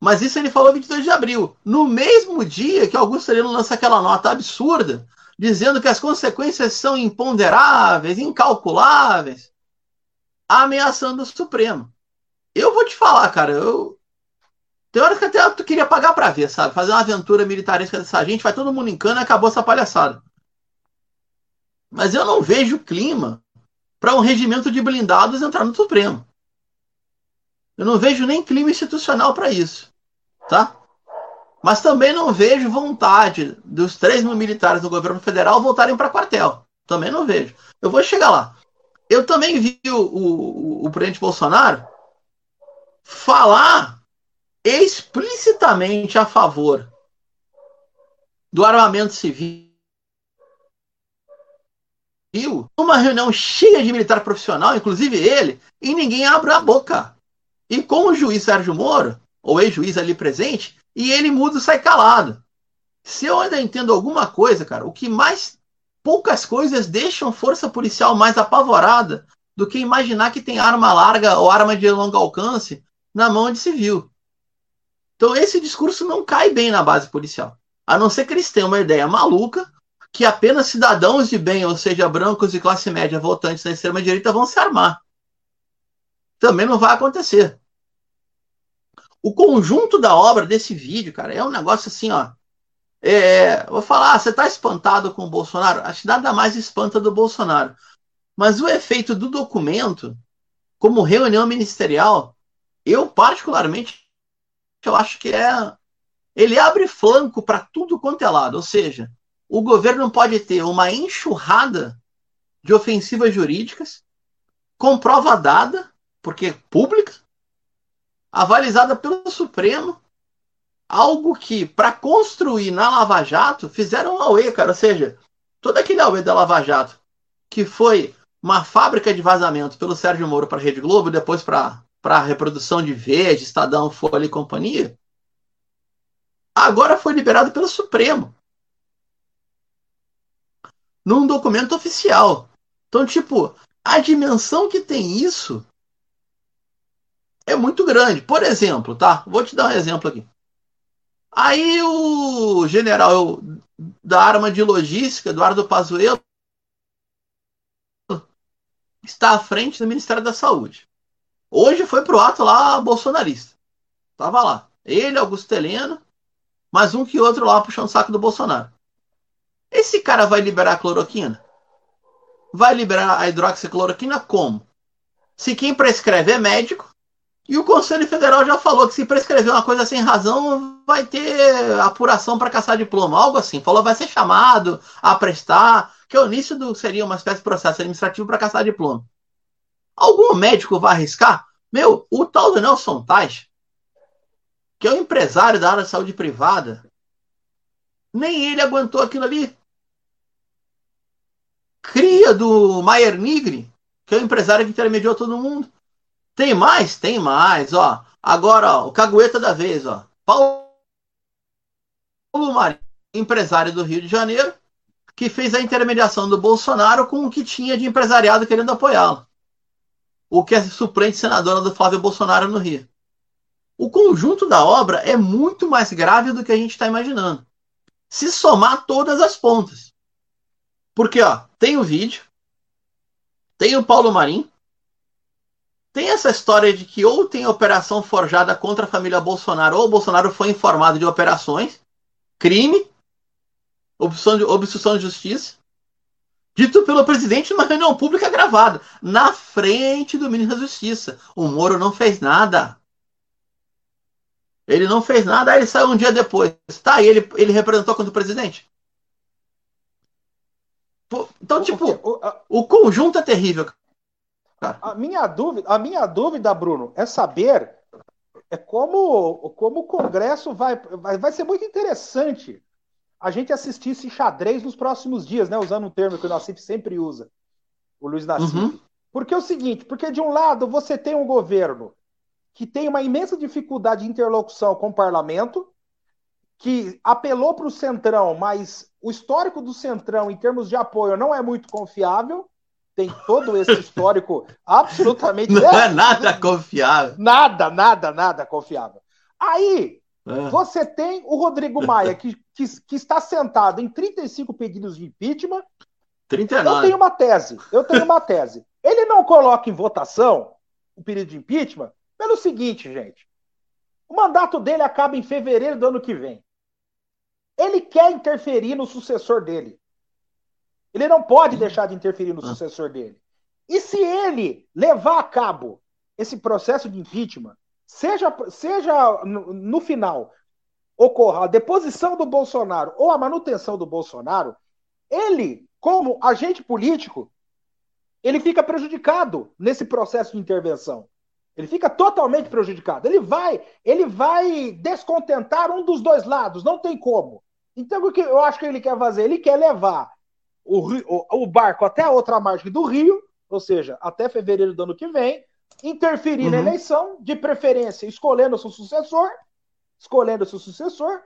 S2: Mas isso ele falou 22 de abril, no mesmo dia que Augusto Heleno lança aquela nota absurda, dizendo que as consequências são imponderáveis, incalculáveis, ameaçando o Supremo. Eu vou te falar, cara, eu. Tem horas que até eu queria pagar para ver, sabe? Fazer uma aventura militaresca dessa gente, vai todo mundo em cana e acabou essa palhaçada. Mas eu não vejo clima para um regimento de blindados entrar no Supremo. Eu não vejo nem clima institucional para isso, tá? Mas também não vejo vontade dos 3 mil militares do governo federal voltarem para quartel. Também não vejo. Eu vou chegar lá. Eu também vi o, o, o presidente Bolsonaro falar explicitamente a favor do armamento civil numa reunião cheia de militar profissional, inclusive ele, e ninguém abre a boca. E com o juiz Sérgio Moro, ou ex-juiz ali presente, e ele muda e sai calado. Se eu ainda entendo alguma coisa, cara, o que mais poucas coisas deixam força policial mais apavorada do que imaginar que tem arma larga ou arma de longo alcance na mão de civil. Então esse discurso não cai bem na base policial. A não ser que eles tenham uma ideia maluca que apenas cidadãos de bem, ou seja, brancos e classe média votantes da extrema-direita, vão se armar. Também não vai acontecer o conjunto da obra desse vídeo, cara, é um negócio assim, ó. É, vou falar, você tá espantado com o Bolsonaro? Acho que nada mais espanta do Bolsonaro. Mas o efeito do documento, como reunião ministerial, eu particularmente eu acho que é ele abre flanco para tudo quanto é lado, ou seja, o governo pode ter uma enxurrada de ofensivas jurídicas com prova dada, porque é pública, avalizada pelo Supremo, algo que, para construir na Lava Jato, fizeram um AUE, cara. Ou seja, todo aquele AUE da Lava Jato, que foi uma fábrica de vazamento pelo Sérgio Moro para a Rede Globo, depois para a reprodução de Verde, Estadão, Folha e companhia, agora foi liberado pelo Supremo. Num documento oficial. Então, tipo, a dimensão que tem isso é muito grande. Por exemplo, tá? Vou te dar um exemplo aqui. Aí o general da arma de logística, Eduardo Pazuello, está à frente do Ministério da Saúde. Hoje foi pro ato lá bolsonarista. Tava lá. Ele, Augusto Helena, mais um que outro lá puxando o saco do Bolsonaro. Esse cara vai liberar a cloroquina? Vai liberar a hidroxicloroquina como? Se quem prescreve é médico, e o Conselho Federal já falou que se prescrever uma coisa sem razão, vai ter apuração para caçar diploma, algo assim. Falou vai ser chamado a prestar, que o início do, seria uma espécie de processo administrativo para caçar diploma. Algum médico vai arriscar? Meu, o tal do Nelson Tais, que é um empresário da área de saúde privada, nem ele aguentou aquilo ali. Do Maier Nigri, que é o empresário que intermediou todo mundo. Tem mais? Tem mais, ó. Agora, ó, o cagueta da vez, ó. Paulo Marinho, empresário do Rio de Janeiro, que fez a intermediação do Bolsonaro com o que tinha de empresariado querendo apoiá-lo. O que é suplente senadora do Flávio Bolsonaro no Rio. O conjunto da obra é muito mais grave do que a gente está imaginando. Se somar todas as pontas. Porque, ó, tem o vídeo, tem o Paulo Marim, tem essa história de que ou tem operação forjada contra a família Bolsonaro, ou o Bolsonaro foi informado de operações, crime, obstrução de, obstrução de justiça, dito pelo presidente numa reunião pública gravada, na frente do ministro da Justiça. O Moro não fez nada. Ele não fez nada, aí ele saiu um dia depois. Tá, e ele, ele representou contra o presidente? Então, tipo, o conjunto é terrível.
S1: A minha dúvida, a minha dúvida, Bruno, é saber é como, como o Congresso vai, vai, vai ser muito interessante a gente assistir esse xadrez nos próximos dias, né? Usando um termo que o Nassif sempre usa, o Luiz Nassif. Uhum. Porque é o seguinte, porque de um lado você tem um governo que tem uma imensa dificuldade de interlocução com o parlamento, que apelou para o Centrão, mas o histórico do Centrão em termos de apoio não é muito confiável, tem todo esse [LAUGHS] histórico absolutamente.
S2: Não é [LAUGHS] nada confiável.
S1: Nada, nada, nada confiável. Aí, é. você tem o Rodrigo Maia, que, que, que, está sentado em 35 pedidos de impeachment.
S2: 39.
S1: Eu tenho uma tese. Eu tenho uma tese. Ele não coloca em votação o pedido de impeachment pelo seguinte, gente. O mandato dele acaba em fevereiro do ano que vem. Ele quer interferir no sucessor dele. Ele não pode deixar de interferir no ah. sucessor dele. E se ele levar a cabo esse processo de impeachment, seja, seja no, no final ocorra a deposição do Bolsonaro ou a manutenção do Bolsonaro, ele, como agente político, ele fica prejudicado nesse processo de intervenção. Ele fica totalmente prejudicado. Ele vai, ele vai descontentar um dos dois lados, não tem como. Então, o que eu acho que ele quer fazer? Ele quer levar o, o, o barco até a outra margem do rio, ou seja, até fevereiro do ano que vem, interferir uhum. na eleição, de preferência escolhendo seu sucessor, escolhendo seu sucessor,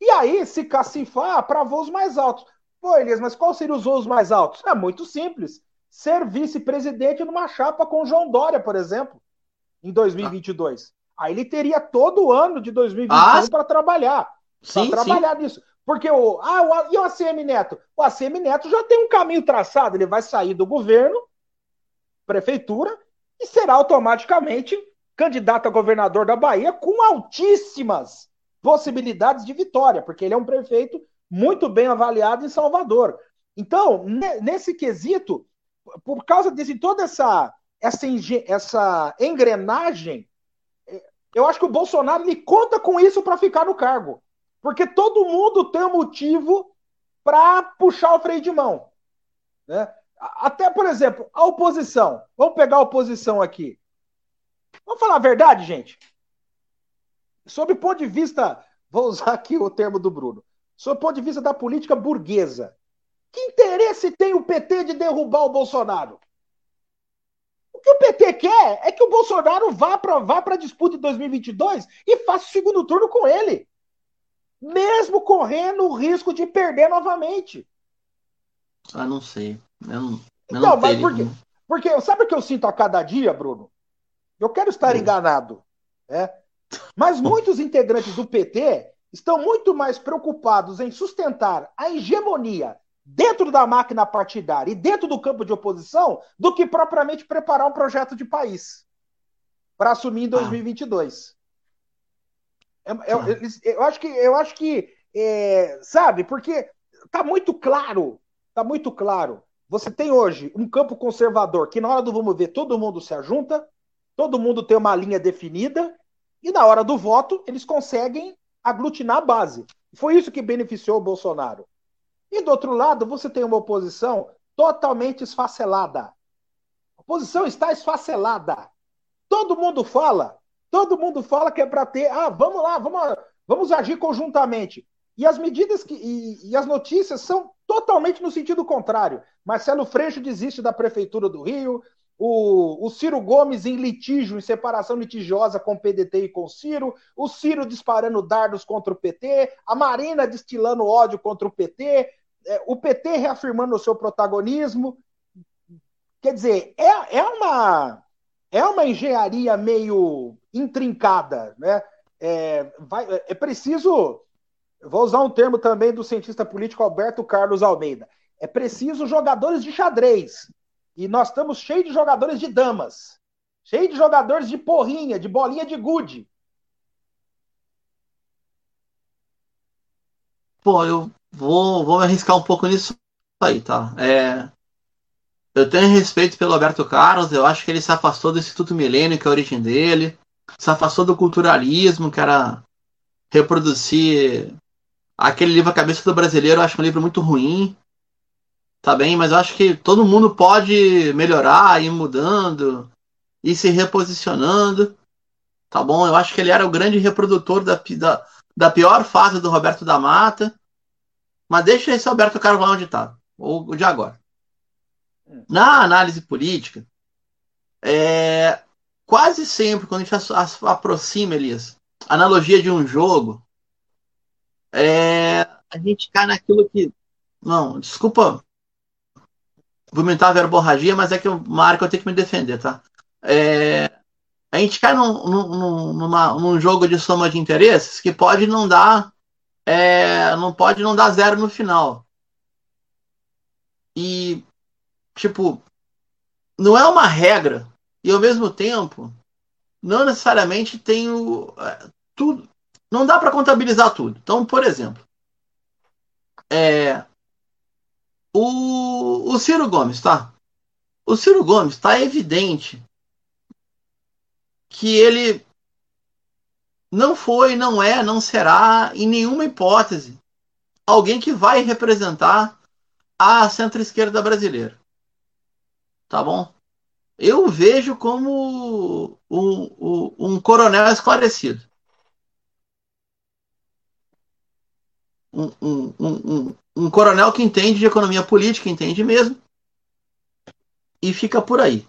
S1: e aí se cacifar para voos mais altos. Pô, Elias, mas quais seriam os voos mais altos? É muito simples. Ser vice-presidente numa chapa com João Dória, por exemplo, em 2022. Ah. Aí ele teria todo o ano de 2021 ah, para trabalhar. Para trabalhar sim. nisso. Porque o. Ah, o, e o ACM Neto? O ACM Neto já tem um caminho traçado. Ele vai sair do governo, prefeitura, e será automaticamente candidato a governador da Bahia com altíssimas possibilidades de vitória, porque ele é um prefeito muito bem avaliado em Salvador. Então, nesse quesito, por causa de toda essa, essa, essa engrenagem, eu acho que o Bolsonaro ele conta com isso para ficar no cargo. Porque todo mundo tem um motivo para puxar o freio de mão. Né? Até, por exemplo, a oposição. Vamos pegar a oposição aqui. Vamos falar a verdade, gente? Sob o ponto de vista, vou usar aqui o termo do Bruno, sob o ponto de vista da política burguesa, que interesse tem o PT de derrubar o Bolsonaro? O que o PT quer é que o Bolsonaro vá para vá a disputa de 2022 e faça o segundo turno com ele. Mesmo correndo o risco de perder novamente.
S2: Ah, não sei. Eu não,
S1: eu então, mas por quê? Porque sabe o que eu sinto a cada dia, Bruno? Eu quero estar hum. enganado. Né? Mas muitos integrantes do PT estão muito mais preocupados em sustentar a hegemonia dentro da máquina partidária e dentro do campo de oposição do que propriamente preparar um projeto de país para assumir em 2022. Ah. Eu, eu, eu, acho que, eu acho que é, sabe, porque tá muito claro, tá muito claro. Você tem hoje um campo conservador que na hora do vamos ver todo mundo se ajunta, todo mundo tem uma linha definida e na hora do voto eles conseguem aglutinar a base. Foi isso que beneficiou o Bolsonaro. E do outro lado, você tem uma oposição totalmente esfacelada. A oposição está esfacelada. Todo mundo fala, todo mundo fala que é para ter, ah, vamos lá, vamos, vamos agir conjuntamente. E as medidas que, e, e, as notícias são totalmente no sentido contrário. Marcelo Freixo desiste da Prefeitura do Rio, o, o, Ciro Gomes em litígio, em separação litigiosa com o PDT e com o Ciro, o Ciro disparando dardos contra o PT, a Marina destilando ódio contra o PT, é, o PT reafirmando o seu protagonismo. Quer dizer, é, é, uma, é uma engenharia meio intrincada. Né? É, vai, é preciso. Vou usar um termo também do cientista político Alberto Carlos Almeida. É preciso jogadores de xadrez e nós estamos cheios de jogadores de damas. Cheio de jogadores de porrinha, de bolinha de gude.
S2: Pô, eu vou, vou arriscar um pouco nisso aí, tá? É, eu tenho respeito pelo Alberto Carlos, eu acho que ele se afastou do Instituto Milênio, que é a origem dele, se afastou do culturalismo, que era reproduzir aquele livro A Cabeça do Brasileiro, eu acho um livro muito ruim tá bem, mas eu acho que todo mundo pode melhorar, ir mudando, ir se reposicionando, tá bom? Eu acho que ele era o grande reprodutor da, da, da pior fase do Roberto da Mata, mas deixa esse Alberto Carlos lá onde tá, ou de agora. Na análise política, é, quase sempre, quando a gente aproxima, Elias, analogia de um jogo, é, a gente cai naquilo que. Não, desculpa vomitar a verborragia, mas é que uma área que eu tenho que me defender, tá? É, a gente cai num, num, numa, num jogo de soma de interesses que pode não dar é, não pode não dar zero no final. E, tipo, não é uma regra. E ao mesmo tempo, não necessariamente tem o, é, tudo. Não dá para contabilizar tudo. Então, por exemplo, é, o, o Ciro Gomes, tá? O Ciro Gomes tá evidente que ele não foi, não é, não será, em nenhuma hipótese, alguém que vai representar a centro-esquerda brasileira. Tá bom? Eu vejo como um, um, um coronel esclarecido. Um, um, um, coronel que entende de economia política, entende mesmo, e fica por aí.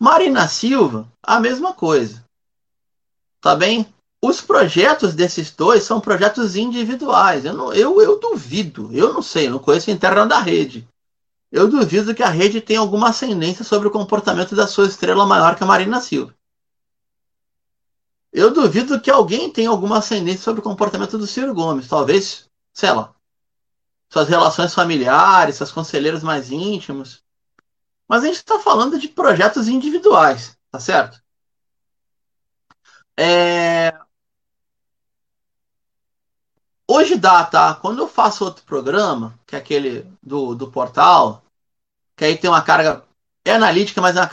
S2: Marina Silva, a mesma coisa. Tá bem? Os projetos desses dois são projetos individuais. Eu, não, eu, eu duvido, eu não sei, eu não conheço interna da rede. Eu duvido que a rede tenha alguma ascendência sobre o comportamento da sua estrela maior que a Marina Silva. Eu duvido que alguém tenha alguma ascendência sobre o comportamento do Ciro Gomes. Talvez, sei lá, suas relações familiares, seus conselheiros mais íntimos. Mas a gente está falando de projetos individuais, tá certo? É... Hoje dá, tá? Quando eu faço outro programa, que é aquele do, do portal, que aí tem uma carga. É analítica, mas é uma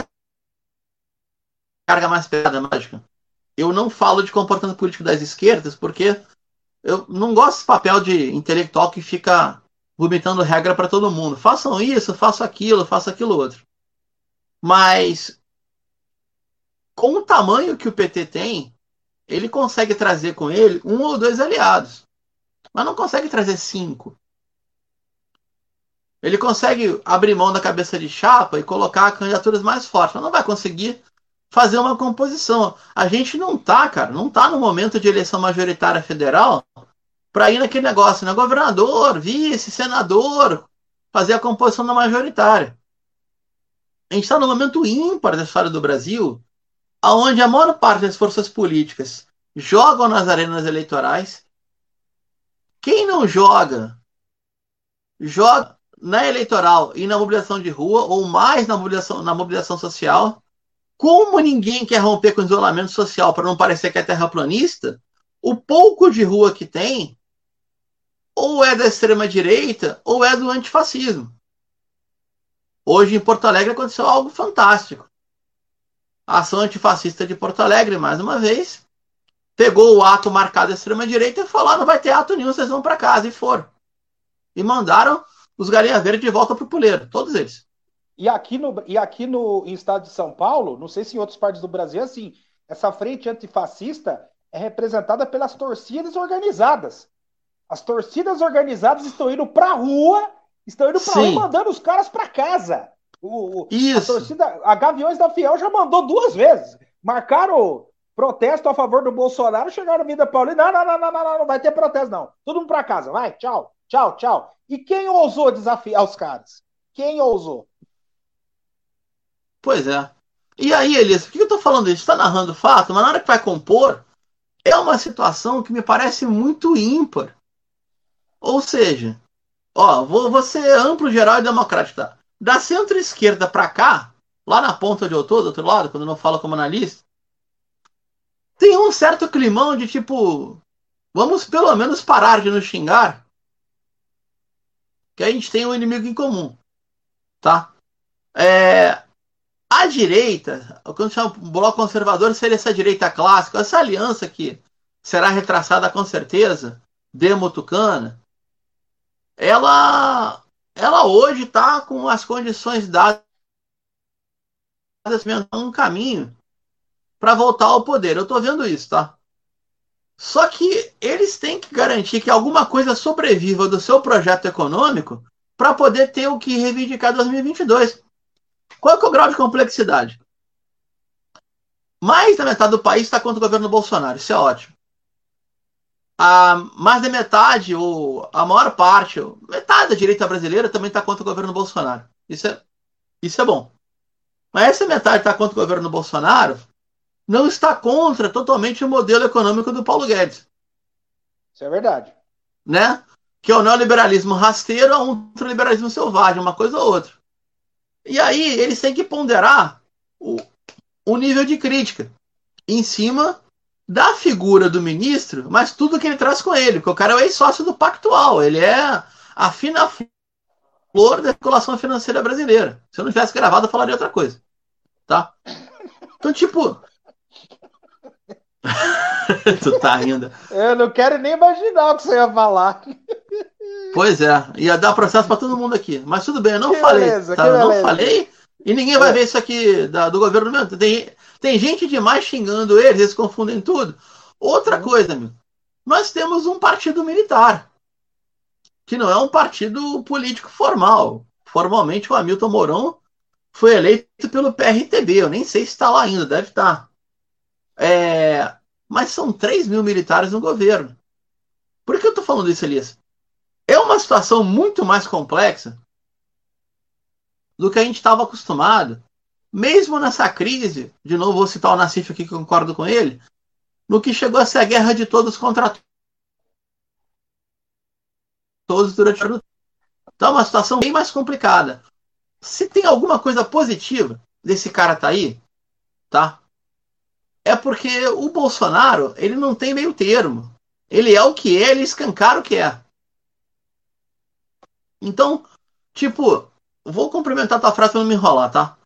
S2: carga mais pesada, mágica. Eu não falo de comportamento político das esquerdas, porque eu não gosto desse papel de intelectual que fica vomitando regra para todo mundo. Façam isso, façam aquilo, façam aquilo outro. Mas com o tamanho que o PT tem, ele consegue trazer com ele um ou dois aliados mas não consegue trazer cinco. Ele consegue abrir mão da cabeça de chapa e colocar candidaturas mais fortes, mas não vai conseguir fazer uma composição. A gente não tá, cara, não tá no momento de eleição majoritária federal para ir naquele negócio, né? Governador, vice, senador, fazer a composição da majoritária. A gente está no momento ímpar da história do Brasil, aonde a maior parte das forças políticas jogam nas arenas eleitorais quem não joga, joga na eleitoral e na mobilização de rua, ou mais na mobilização, na mobilização social. Como ninguém quer romper com o isolamento social para não parecer que é terraplanista, o pouco de rua que tem, ou é da extrema-direita, ou é do antifascismo. Hoje em Porto Alegre aconteceu algo fantástico. A ação antifascista de Porto Alegre, mais uma vez, pegou o ato marcado da extrema-direita e falou: ah, não vai ter ato nenhum, vocês vão para casa. E foram. E mandaram os Galinha Verde de volta para o puleiro, todos eles.
S1: E aqui, no, e aqui no estado de São Paulo, não sei se em outras partes do Brasil é assim, essa frente antifascista é representada pelas torcidas organizadas. As torcidas organizadas estão indo para a rua, estão indo para rua mandando os caras para casa. O, Isso. A torcida, a Gaviões da Fiel já mandou duas vezes. Marcaram protesto a favor do Bolsonaro, chegaram no Vida Paulina, não, não, não, não, não, não vai ter protesto não. Todo mundo para casa, vai, tchau, tchau, tchau. E quem ousou desafiar os caras? Quem ousou?
S2: Pois é. E aí, Elisa, por que eu tô falando isso? Está narrando fato, mas na hora que vai compor, é uma situação que me parece muito ímpar. Ou seja, ó, vou, vou ser amplo, geral e democrático. Tá? Da centro-esquerda para cá, lá na ponta de eu tô, do outro lado, quando eu não falo como analista, tem um certo climão de tipo, vamos pelo menos parar de nos xingar, que a gente tem um inimigo em comum, tá? É, a direita, quando chama o bloco conservador, seria essa direita clássica, essa aliança que será retraçada com certeza, demotucana, ela, ela hoje está com as condições dadas um caminho para voltar ao poder. Eu estou vendo isso, tá? Só que eles têm que garantir que alguma coisa sobreviva do seu projeto econômico para poder ter o que reivindicar em 2022. Qual é, é o grau de complexidade? Mais da metade do país está contra o governo Bolsonaro. Isso é ótimo. A, mais da metade, ou a maior parte, metade da direita brasileira também está contra o governo Bolsonaro. Isso é, isso é bom. Mas essa metade está contra o governo Bolsonaro não está contra totalmente o modelo econômico do Paulo Guedes.
S1: Isso é verdade.
S2: Né? Que é o neoliberalismo rasteiro a um ultraliberalismo selvagem, uma coisa ou outra. E aí eles têm que ponderar o, o nível de crítica em cima da figura do ministro, mas tudo que ele traz com ele, porque o cara é o ex-sócio do Pactual, ele é a fina flor da circulação financeira brasileira. Se eu não tivesse gravado, eu falaria outra coisa. Tá? Então, tipo, [LAUGHS] tu tá rindo.
S1: Eu não quero nem imaginar o que você ia falar.
S2: Pois é, ia dar processo para todo mundo aqui. Mas tudo bem, eu não que falei. Beleza, tá? Eu não falei e ninguém vai é. ver isso aqui da, do governo mesmo. Tem, tem gente demais xingando eles, eles confundem tudo. Outra uhum. coisa, amigo, nós temos um partido militar, que não é um partido político formal. Formalmente, o Hamilton Mourão foi eleito pelo PRTB. Eu nem sei se está lá ainda, deve estar. É, mas são 3 mil militares no governo. Por que eu estou falando isso, Elias? É uma situação muito mais complexa do que a gente estava acostumado. Mesmo nessa crise, de novo vou citar o Nassif aqui que eu concordo com ele, no que chegou a ser a guerra de todos contra todos durante o Então é uma situação bem mais complicada. Se tem alguma coisa positiva desse cara tá aí, tá? É porque o Bolsonaro, ele não tem meio termo. Ele é o que é, ele escancara o que é. Então, tipo, vou complementar tua frase para não me enrolar, tá?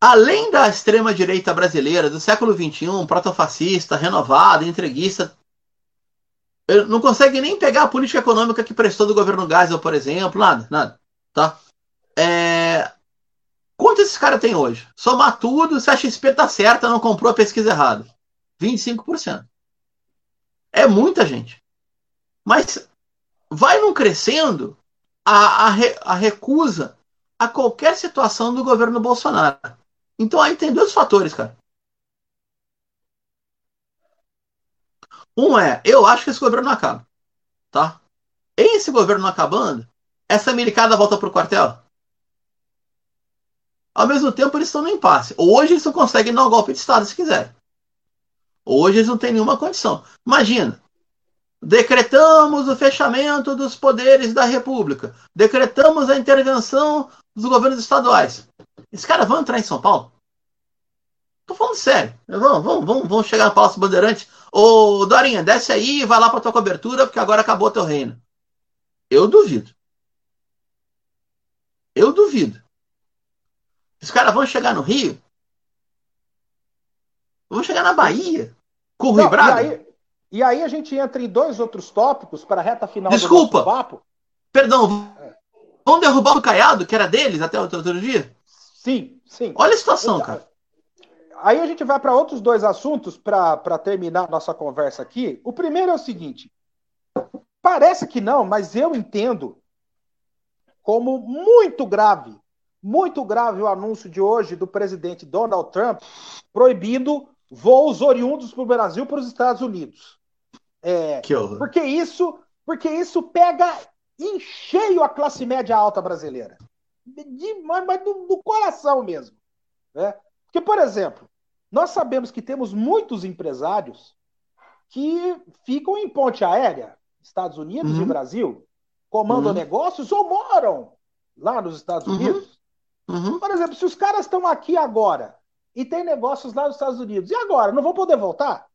S2: Além da extrema-direita brasileira do século XXI, protofascista, renovada, entreguista, não consegue nem pegar a política econômica que prestou do governo Geisel, por exemplo, nada, nada, tá? É... Quanto esses caras têm hoje? Somar tudo, se a XP tá certa, não comprou a pesquisa errada. 25%. É muita gente. Mas vai não crescendo a, a, a recusa a qualquer situação do governo Bolsonaro. Então aí tem dois fatores, cara. Um é, eu acho que esse governo não acaba. Tá? Esse governo não acabando, essa americana volta pro quartel. Ao mesmo tempo, eles estão no impasse. Hoje eles não conseguem dar um golpe de Estado se quiser. Hoje eles não têm nenhuma condição. Imagina, Decretamos o fechamento dos poderes da República. Decretamos a intervenção dos governos estaduais. Esses caras vão entrar em São Paulo? Tô falando sério. Vamos, vamos, vamos, vamos chegar no Palácio Bandeirante. Ô, Dorinha, desce aí e vai lá pra tua cobertura, porque agora acabou teu reino. Eu duvido. Eu duvido. Os caras vão chegar no Rio? Vão chegar na Bahia? Com o Braga? Aí,
S1: e aí a gente entra em dois outros tópicos para a reta final
S2: Desculpa. do papo. Perdão, vão derrubar o Caiado, que era deles até outro, outro dia?
S1: Sim, sim.
S2: Olha a situação, então, cara.
S1: Aí a gente vai para outros dois assuntos para terminar nossa conversa aqui. O primeiro é o seguinte: parece que não, mas eu entendo como muito grave, muito grave o anúncio de hoje do presidente Donald Trump proibindo voos oriundos para o Brasil para os Estados Unidos. É, que horror. Porque isso, porque isso pega em cheio a classe média alta brasileira. De, mas, mas do, do, coração mesmo. Né? Porque, por exemplo, nós sabemos que temos muitos empresários que ficam em ponte aérea, Estados Unidos uhum. e Brasil, comandam uhum. negócios ou moram lá nos Estados uhum. Unidos. Uhum. Por exemplo, se os caras estão aqui agora e tem negócios lá nos Estados Unidos, e agora? Não vão poder voltar?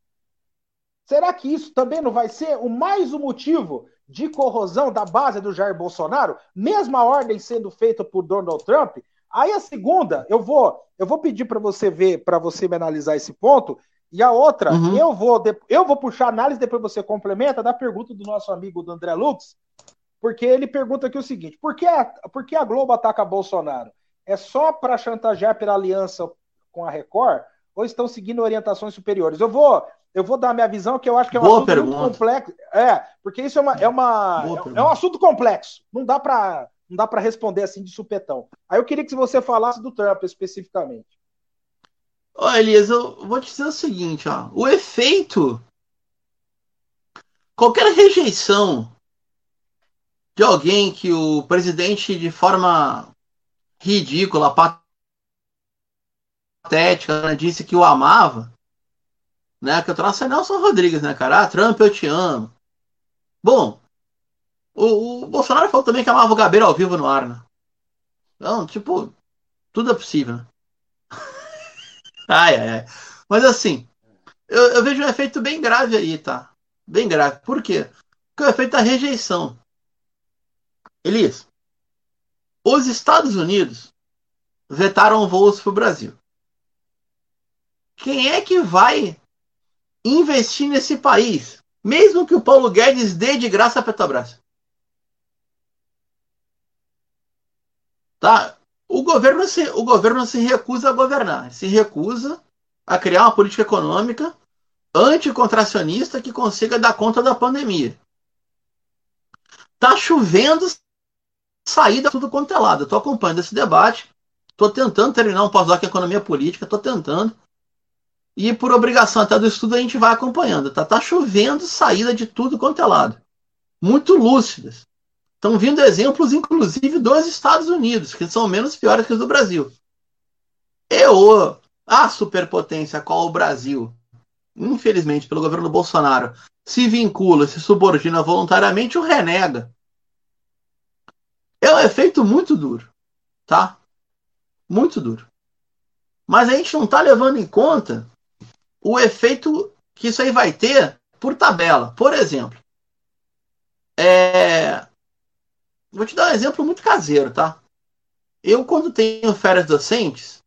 S1: Será que isso também não vai ser o mais um motivo de corrosão da base do Jair Bolsonaro, mesmo a ordem sendo feita por Donald Trump? Aí a segunda, eu vou, eu vou pedir para você ver, para você me analisar esse ponto, e a outra, uhum. eu vou eu vou puxar a análise depois você complementa da pergunta do nosso amigo do André Lux, porque ele pergunta aqui o seguinte: por que a, por que a Globo ataca Bolsonaro? É só para chantagear pela aliança com a Record ou estão seguindo orientações superiores? Eu vou eu vou dar a minha visão, que eu acho que é um
S2: Boa assunto pergunta. muito
S1: complexo. É, porque isso é, uma, é, uma, é, é, um assunto complexo. Não dá para não dá para responder assim de supetão. Aí eu queria que você falasse do Trump especificamente.
S2: Olha, Elias, eu vou te dizer o seguinte, ó. O efeito. Qualquer rejeição de alguém que o presidente, de forma ridícula, patética, né, disse que o amava, né? Que eu trouxe é Nelson Rodrigues, né, cara? Ah, Trump, eu te amo. Bom, o, o Bolsonaro falou também que amava o Gabeira ao vivo no ar, né? Então, tipo, tudo é possível, né? [LAUGHS] ai, ai, ai. Mas assim, eu, eu, vejo um efeito bem grave aí, tá? Bem grave. Por quê? Porque o efeito da rejeição. Elias, os Estados Unidos vetaram voos para o Brasil. Quem é que vai investir nesse país, mesmo que o Paulo Guedes dê de graça a Petrobras. Tá? O governo, se, o governo se recusa a governar, se recusa a criar uma política econômica anticontracionista que consiga dar conta da pandemia. Tá chovendo saída tudo quanto é lado. Estou acompanhando esse debate, estou tentando terminar um pós-doc em economia política, estou tentando. E por obrigação até do estudo a gente vai acompanhando. Tá, tá chovendo saída de tudo quanto é lado. Muito lúcidas. Estão vindo exemplos, inclusive, dos Estados Unidos, que são menos piores que os do Brasil. Eu, a superpotência qual o Brasil, infelizmente, pelo governo Bolsonaro, se vincula, se subordina voluntariamente, o renega. É um efeito muito duro, tá? Muito duro. Mas a gente não está levando em conta o efeito que isso aí vai ter por tabela. Por exemplo, é, Vou te dar um exemplo muito caseiro, tá? Eu, quando tenho férias docentes,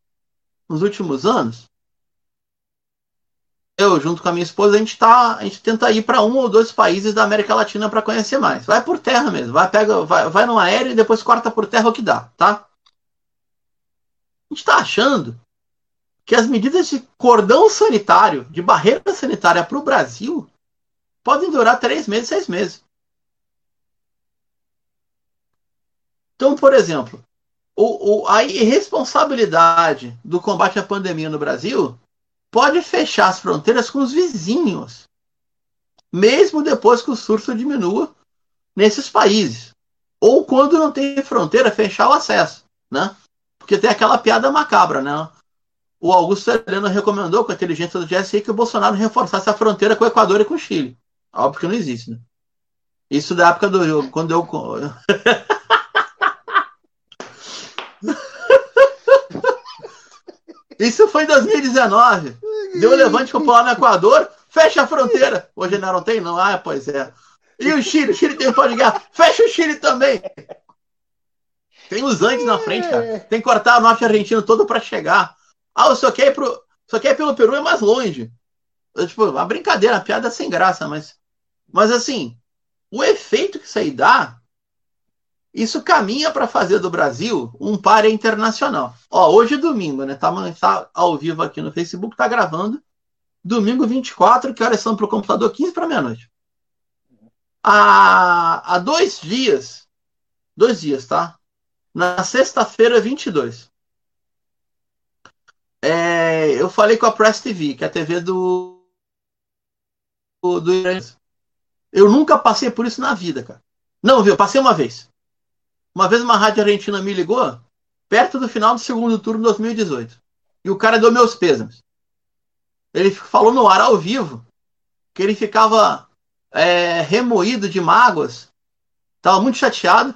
S2: nos últimos anos, eu, junto com a minha esposa, a gente, tá, a gente tenta ir para um ou dois países da América Latina para conhecer mais. Vai por terra mesmo, vai, pega, vai, vai no aéreo e depois corta por terra o que dá, tá? A gente está achando que as medidas de cordão sanitário, de barreira sanitária para o Brasil, podem durar três meses, seis meses. Então, por exemplo, o, o, a irresponsabilidade do combate à pandemia no Brasil pode fechar as fronteiras com os vizinhos, mesmo depois que o surto diminua nesses países. Ou quando não tem fronteira, fechar o acesso, né? Porque tem aquela piada macabra, né? O Augusto Heleno recomendou com a inteligência do GSI que o Bolsonaro reforçasse a fronteira com o Equador e com o Chile. Óbvio que não existe, né? Isso da época do quando eu [LAUGHS] Isso foi em 2019. Deu um levante com o lá no Equador, fecha a fronteira. Hoje não, não tem, não. Ah, pois é. E o Chile? O Chile tem um de guerra. Fecha o Chile também. Tem os Andes na frente, cara. Tem que cortar o norte argentino todo para chegar. Ah, o senhor quer ir pro. Só quer ir pelo Peru é mais longe. Tipo, uma brincadeira, uma piada sem graça, mas. Mas assim, o efeito que isso aí dá isso caminha para fazer do Brasil um par internacional. Ó, hoje é domingo, né? Tá, tá ao vivo aqui no Facebook, tá gravando. Domingo 24, que horas são para o computador? 15 para meia-noite. Há, há dois dias, dois dias, tá? Na sexta-feira, 22. É, eu falei com a Press TV, que é a TV do, do, do Eu nunca passei por isso na vida, cara. Não, viu? Passei uma vez. Uma vez uma rádio argentina me ligou, perto do final do segundo turno de 2018. E o cara deu meus pêsames. Ele falou no ar ao vivo que ele ficava é, remoído de mágoas, estava muito chateado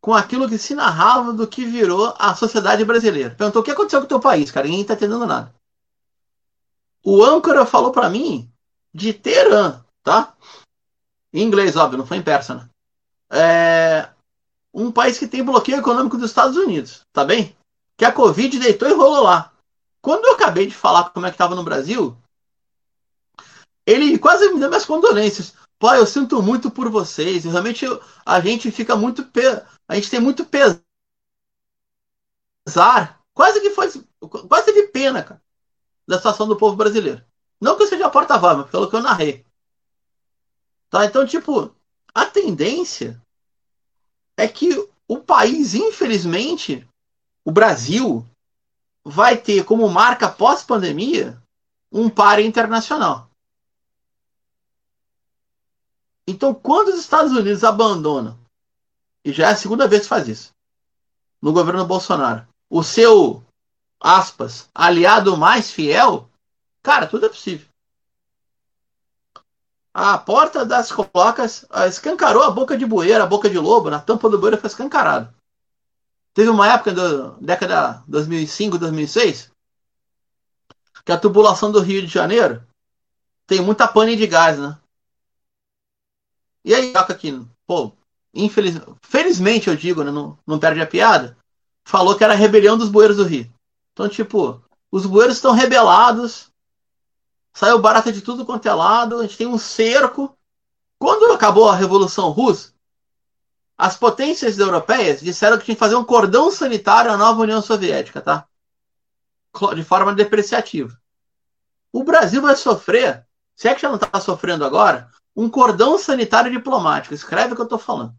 S2: com aquilo que se narrava do que virou a sociedade brasileira. Perguntou o que aconteceu com o teu país, cara, ninguém está entendendo nada. O âncora falou para mim de Teherã, tá? Em inglês, óbvio, não foi em persa, né? É, um país que tem bloqueio econômico dos Estados Unidos, tá bem? Que a Covid deitou e rolou lá. Quando eu acabei de falar como é que estava no Brasil, ele quase me deu minhas condolências. Pô, eu sinto muito por vocês. Realmente eu, a gente fica muito. Pe... A gente tem muito pesar. Quase que foi. Quase teve pena, cara, da situação do povo brasileiro. Não que eu seja porta-voz, pelo que eu narrei. Tá? Então, tipo, a tendência é que o país, infelizmente, o Brasil, vai ter como marca pós-pandemia um par internacional. Então, quando os Estados Unidos abandonam, e já é a segunda vez que faz isso, no governo Bolsonaro, o seu, aspas, aliado mais fiel, cara, tudo é possível a porta das clocas escancarou a boca de bueiro, a boca de lobo, na tampa do bueiro foi escancarado. Teve uma época da década 2005, 2006, que a tubulação do Rio de Janeiro tem muita pane de gás, né? E aí, aqui, pô, infeliz... felizmente eu digo, né, não, não perde a piada, falou que era a rebelião dos bueiros do Rio. Então, tipo, os bueiros estão rebelados saiu barata de tudo quanto é lado, a gente tem um cerco. Quando acabou a Revolução Russa, as potências europeias disseram que tinha que fazer um cordão sanitário à nova União Soviética, tá? De forma depreciativa. O Brasil vai sofrer, se é que já não está sofrendo agora, um cordão sanitário diplomático. Escreve o que eu estou falando.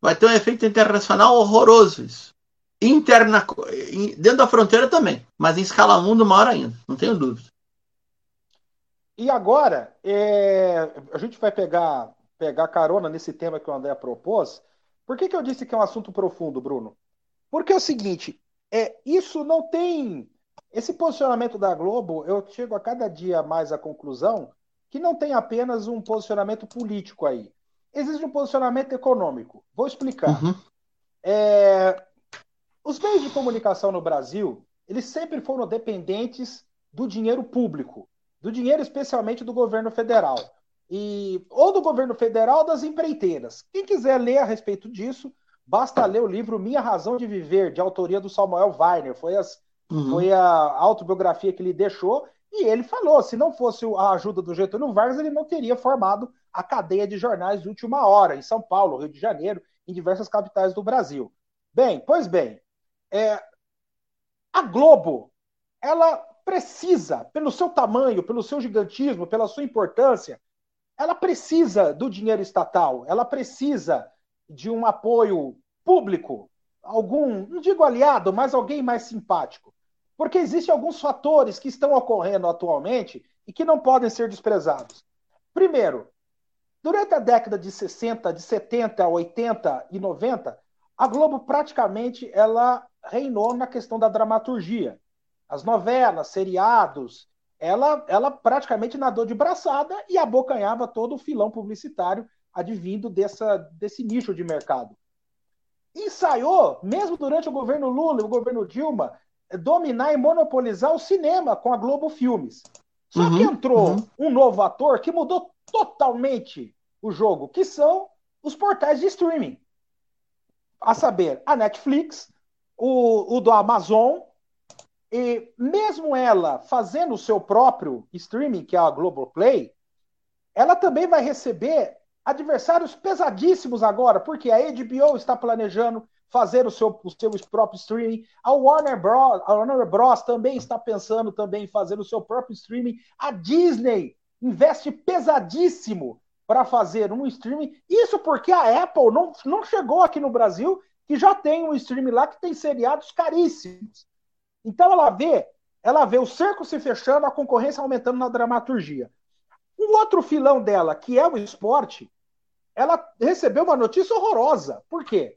S2: Vai ter um efeito internacional horroroso isso. Interna, dentro da fronteira também, mas em escala mundo maior ainda, não tenho dúvida.
S1: E agora, é, a gente vai pegar, pegar carona nesse tema que o André propôs. Por que, que eu disse que é um assunto profundo, Bruno? Porque é o seguinte, é, isso não tem. Esse posicionamento da Globo, eu chego a cada dia mais à conclusão que não tem apenas um posicionamento político aí existe um posicionamento econômico. Vou explicar. Uhum. É, os meios de comunicação no Brasil, eles sempre foram dependentes do dinheiro público, do dinheiro especialmente do governo federal. E, ou do governo federal ou das empreiteiras. Quem quiser ler a respeito disso, basta ler o livro Minha Razão de Viver, de autoria do Samuel Weiner. Foi, as, uhum. foi a autobiografia que ele deixou. E ele falou: se não fosse a ajuda do Getúlio Vargas, ele não teria formado a cadeia de jornais de última hora, em São Paulo, Rio de Janeiro, em diversas capitais do Brasil. Bem, pois bem, é, a Globo, ela precisa, pelo seu tamanho, pelo seu gigantismo, pela sua importância, ela precisa do dinheiro estatal, ela precisa de um apoio público, algum, não digo aliado, mas alguém mais simpático. Porque existem alguns fatores que estão ocorrendo atualmente e que não podem ser desprezados. Primeiro, Durante a década de 60, de 70, 80 e 90, a Globo praticamente ela reinou na questão da dramaturgia. As novelas, seriados, ela, ela praticamente nadou de braçada e abocanhava todo o filão publicitário advindo dessa, desse nicho de mercado. Ensaiou, mesmo durante o governo Lula e o governo Dilma, dominar e monopolizar o cinema com a Globo Filmes. Só uhum, que entrou uhum. um novo ator que mudou totalmente o jogo, que são os portais de streaming. A saber, a Netflix, o, o do Amazon, e mesmo ela fazendo o seu próprio streaming, que é a Globoplay, ela também vai receber adversários pesadíssimos agora, porque a HBO está planejando fazer o seu, o seu próprio streaming, a Warner Bros, a Warner Bros também está pensando também em fazer o seu próprio streaming, a Disney investe pesadíssimo para fazer um streaming. Isso porque a Apple não, não chegou aqui no Brasil, que já tem um streaming lá que tem seriados caríssimos. Então ela vê, ela vê o cerco se fechando, a concorrência aumentando na dramaturgia. Um outro filão dela, que é o esporte, ela recebeu uma notícia horrorosa. Por quê?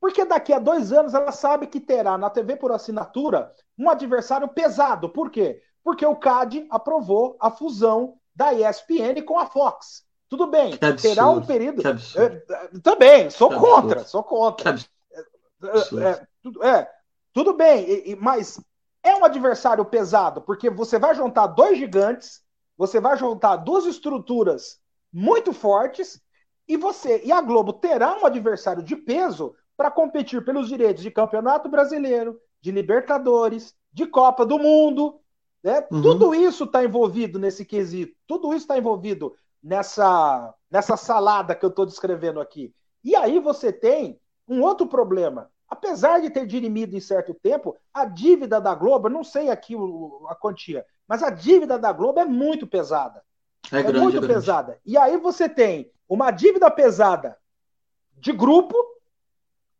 S1: Porque daqui a dois anos ela sabe que terá na TV por assinatura um adversário pesado. Por quê? Porque o CAD aprovou a fusão da ESPN com a Fox. Tudo bem, terá um período. É, também, sou contra, sou contra. É, é, é, tudo bem, mas é um adversário pesado, porque você vai juntar dois gigantes, você vai juntar duas estruturas muito fortes, e você e a Globo terá um adversário de peso para competir pelos direitos de Campeonato Brasileiro, de Libertadores, de Copa do Mundo. Né? Uhum. Tudo isso está envolvido nesse quesito, tudo isso está envolvido nessa, nessa salada que eu estou descrevendo aqui. E aí você tem um outro problema. Apesar de ter dirimido em certo tempo, a dívida da Globo, não sei aqui o, a quantia, mas a dívida da Globo é muito pesada. É, é grande, muito é pesada. E aí você tem uma dívida pesada de grupo,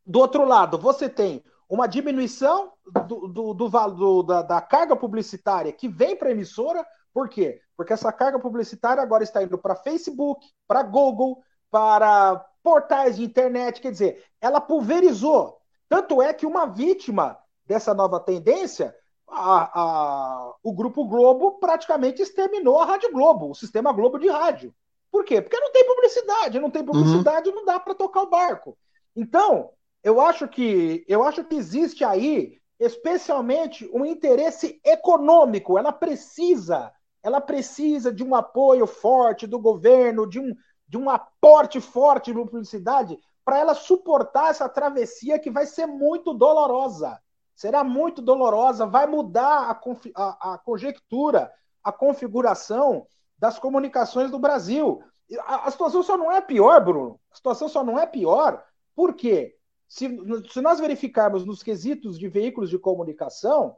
S1: do outro lado, você tem uma diminuição do, do, do, do da, da, carga publicitária que vem para a emissora, por quê? Porque essa carga publicitária agora está indo para Facebook, para Google, para portais de internet, quer dizer, ela pulverizou. Tanto é que uma vítima dessa nova tendência, a, a, o Grupo Globo praticamente exterminou a Rádio Globo, o sistema Globo de rádio. Por quê? Porque não tem publicidade, não tem publicidade, uhum. não dá para tocar o barco. Então, eu acho que eu acho que existe aí, especialmente, um interesse econômico. Ela precisa ela precisa de um apoio forte do governo, de um, de um aporte forte de publicidade para ela suportar essa travessia que vai ser muito dolorosa. será muito dolorosa, vai mudar a, a, a conjectura, a configuração das comunicações do Brasil. A, a, situação só não é pior, Bruno. A situação só não é pior porque se, se nós verificarmos nos quesitos de veículos de comunicação,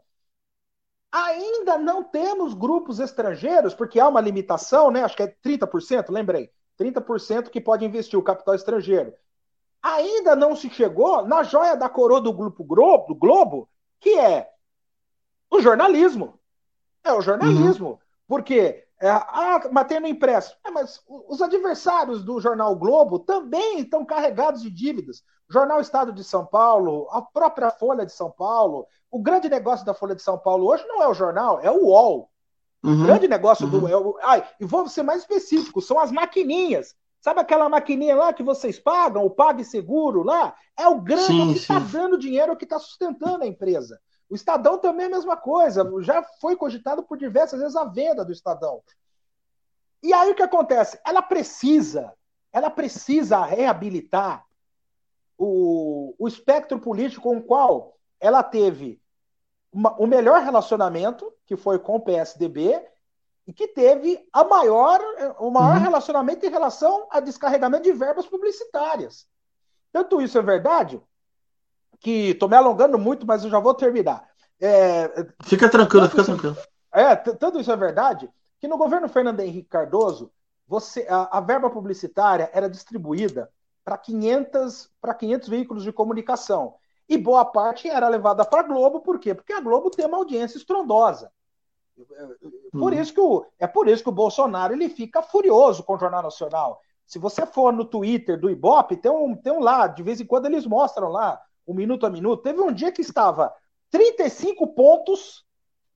S1: ainda não temos grupos estrangeiros, porque há uma limitação, né? Acho que é 30%, lembrei. 30% que pode investir o capital estrangeiro. Ainda não se chegou na joia da coroa do Grupo Globo, do Globo que é o jornalismo. É o jornalismo. Uhum. Porque é, ah, matei no impresso. É, mas os adversários do jornal Globo também estão carregados de dívidas. O jornal Estado de São Paulo, a própria Folha de São Paulo. O grande negócio da Folha de São Paulo hoje não é o jornal, é o UOL. Uhum. O grande negócio uhum. do. É o, ai, e vou ser mais específico: são as maquininhas. Sabe aquela maquininha lá que vocês pagam, o Pague Seguro lá? É o grande que está dando dinheiro, que está sustentando a empresa. O Estadão também é a mesma coisa. Já foi cogitado por diversas vezes a venda do Estadão. E aí o que acontece? Ela precisa, ela precisa reabilitar o, o espectro político com o qual ela teve uma, o melhor relacionamento, que foi com o PSDB, e que teve a maior, o maior uhum. relacionamento em relação a descarregamento de verbas publicitárias. Tanto isso é verdade, que estou me alongando muito, mas eu já vou terminar.
S2: É, fica tranquilo, fica isso, tranquilo.
S1: É, tanto isso é verdade, que no governo Fernando Henrique Cardoso, você, a, a verba publicitária era distribuída para 500, 500 veículos de comunicação. E boa parte era levada para a Globo, por quê? Porque a Globo tem uma audiência estrondosa. Por hum. isso que o, é por isso que o Bolsonaro ele fica furioso com o Jornal Nacional. Se você for no Twitter do Ibope, tem um, tem um lá, de vez em quando eles mostram lá, um minuto a minuto. Teve um dia que estava 35 pontos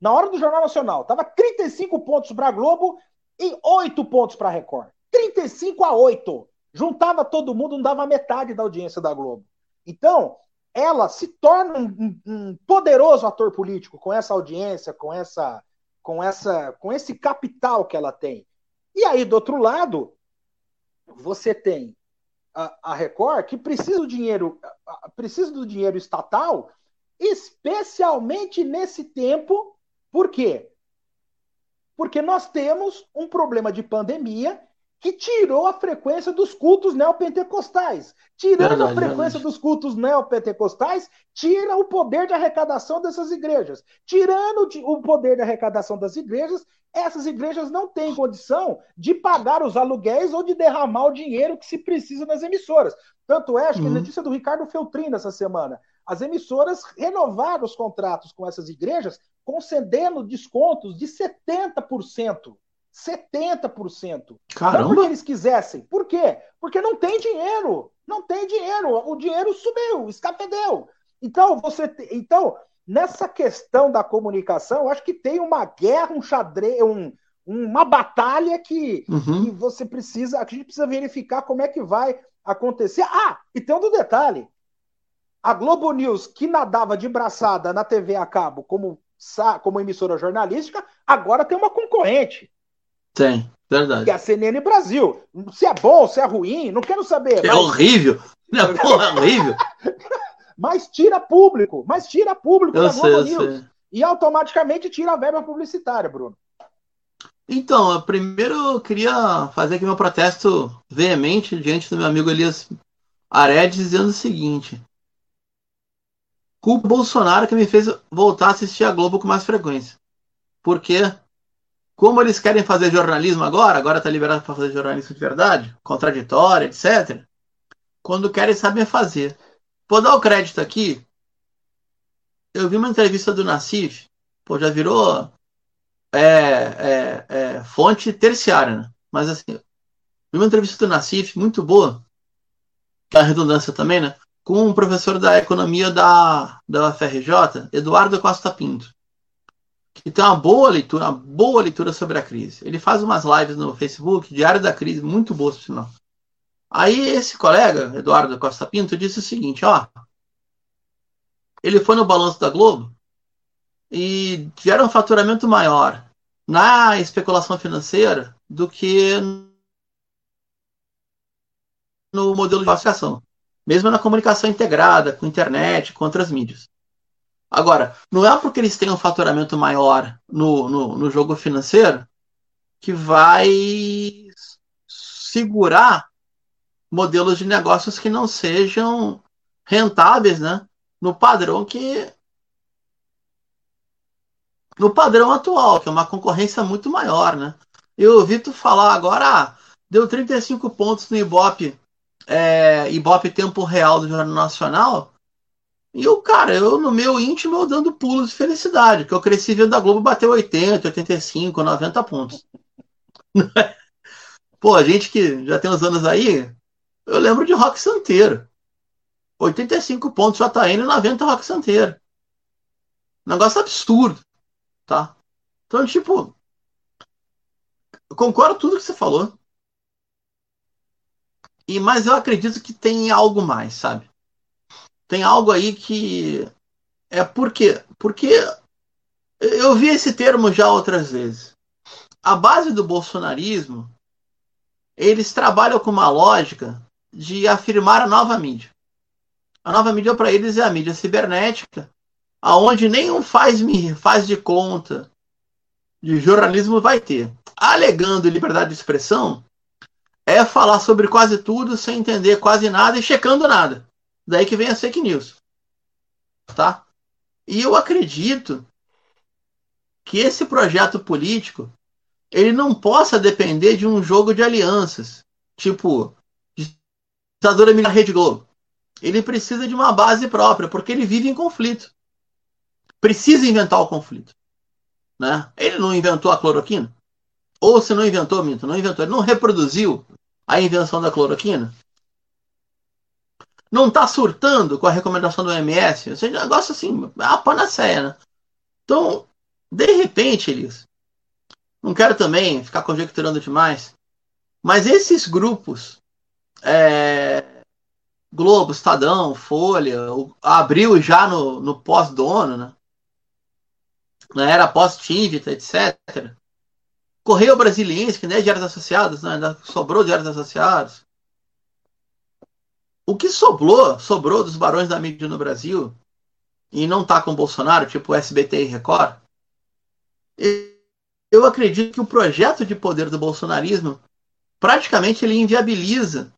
S1: na hora do Jornal Nacional. Estava 35 pontos para a Globo e 8 pontos para a Record. 35 a 8. Juntava todo mundo, não dava metade da audiência da Globo. Então, ela se torna um, um poderoso ator político com essa audiência, com essa com essa com esse capital que ela tem. E aí do outro lado, você tem a, a Record que precisa do dinheiro precisa do dinheiro estatal, especialmente nesse tempo, por quê? Porque nós temos um problema de pandemia que tirou a frequência dos cultos neopentecostais. Tirando verdade, a frequência verdade. dos cultos neopentecostais, tira o poder de arrecadação dessas igrejas. Tirando o poder de arrecadação das igrejas, essas igrejas não têm condição de pagar os aluguéis ou de derramar o dinheiro que se precisa nas emissoras. Tanto é, acho que a uhum. notícia do Ricardo Feltrin essa semana. As emissoras renovaram os contratos com essas igrejas, concedendo descontos de 70%. 70%. Caramba! Não porque eles quisessem. Por quê? Porque não tem dinheiro. Não tem dinheiro. O dinheiro subiu, escapedeu. Então, você. Então, nessa questão da comunicação, eu acho que tem uma guerra, um xadrez, um, uma batalha que, uhum. que você precisa. A gente precisa verificar como é que vai acontecer. Ah, e tem um detalhe. A Globo News, que nadava de braçada na TV a cabo como, como emissora jornalística, agora tem uma concorrente.
S2: Tem, verdade.
S1: É a CNN Brasil. Se é bom, se é ruim, não quero saber.
S2: É mas... horrível. É [LAUGHS] porra, é horrível. [LAUGHS]
S1: mas tira público, mas tira público eu da sei, Globo News. Sei. E automaticamente tira a verba publicitária, Bruno.
S2: Então, primeiro eu queria fazer aqui meu protesto veemente diante do meu amigo Elias Aredes, dizendo o seguinte: culpa o Bolsonaro que me fez voltar a assistir a Globo com mais frequência. Porque como eles querem fazer jornalismo agora, agora está liberado para fazer jornalismo de verdade, contraditório, etc. Quando querem, sabem fazer. Vou dar o crédito aqui. Eu vi uma entrevista do Nassif, pô, já virou é, é, é, fonte terciária, né? Mas assim, vi uma entrevista do Nassif muito boa, a redundância também, né? Com um professor da economia da, da UFRJ, Eduardo Costa Pinto que tem uma boa leitura, uma boa leitura sobre a crise. Ele faz umas lives no Facebook, Diário da Crise, muito boas, por sinal. Aí esse colega, Eduardo Costa Pinto, disse o seguinte, ó, ele foi no balanço da Globo e tiveram um faturamento maior na especulação financeira do que no modelo de classificação, mesmo na comunicação integrada, com internet, com outras mídias. Agora, não é porque eles têm um faturamento maior no, no, no jogo financeiro que vai segurar modelos de negócios que não sejam rentáveis, né? No padrão que no padrão atual, que é uma concorrência muito maior, né? Eu ouvi tu falar agora, ah, deu 35 pontos no Ibope, é, Ibope Tempo Real do Jornal Nacional. E o cara, eu no meu íntimo eu dando pulos de felicidade, que eu cresci vendo a Globo bater 80, 85, 90 pontos. [LAUGHS] Pô, a gente que já tem uns anos aí, eu lembro de Rock Santeiro. 85 pontos JN e 90 Rock Santeiro. Negócio absurdo, tá? Então, tipo, eu concordo tudo que você falou. E mas eu acredito que tem algo mais, sabe? Tem algo aí que é porque porque eu vi esse termo já outras vezes. A base do bolsonarismo, eles trabalham com uma lógica de afirmar a nova mídia. A nova mídia para eles é a mídia cibernética, aonde nenhum faz faz de conta de jornalismo vai ter. Alegando liberdade de expressão, é falar sobre quase tudo sem entender quase nada e checando nada. Daí que vem a fake news. Tá? E eu acredito que esse projeto político ele não possa depender de um jogo de alianças, tipo ditadura militar Rede Globo. Ele precisa de uma base própria, porque ele vive em conflito. Precisa inventar o conflito. Né? Ele não inventou a cloroquina? Ou se não inventou, Minto, não inventou, ele não reproduziu a invenção da cloroquina? Não está surtando com a recomendação do OMS? Ou seja, negócio assim, é a panaceia, né? Então, de repente, Elis, não quero também ficar conjecturando demais, mas esses grupos, é, Globo, Estadão, Folha, abriu já no, no pós-dono, né? na era pós-Tivita, etc. Correio Brasiliense, que nem é Diários Associados, né? ainda sobrou Diários Associados. O que sobrou, sobrou dos barões da mídia no Brasil, e não tá com Bolsonaro, tipo SBT e Record, eu acredito que o projeto de poder do bolsonarismo praticamente ele inviabiliza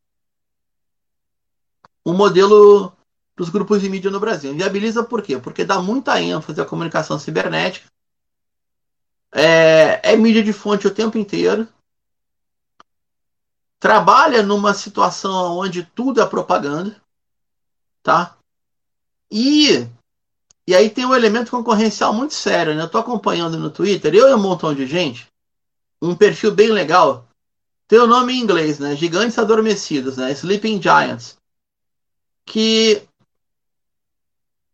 S2: o modelo dos grupos de mídia no Brasil. Inviabiliza por quê? Porque dá muita ênfase à comunicação cibernética. É, é mídia de fonte o tempo inteiro. Trabalha numa situação onde tudo é propaganda. Tá? E, e aí tem um elemento concorrencial muito sério. Né? Eu estou acompanhando no Twitter, eu e um montão de gente, um perfil bem legal. Tem o nome em inglês, né? Gigantes Adormecidos, né? Sleeping Giants. Que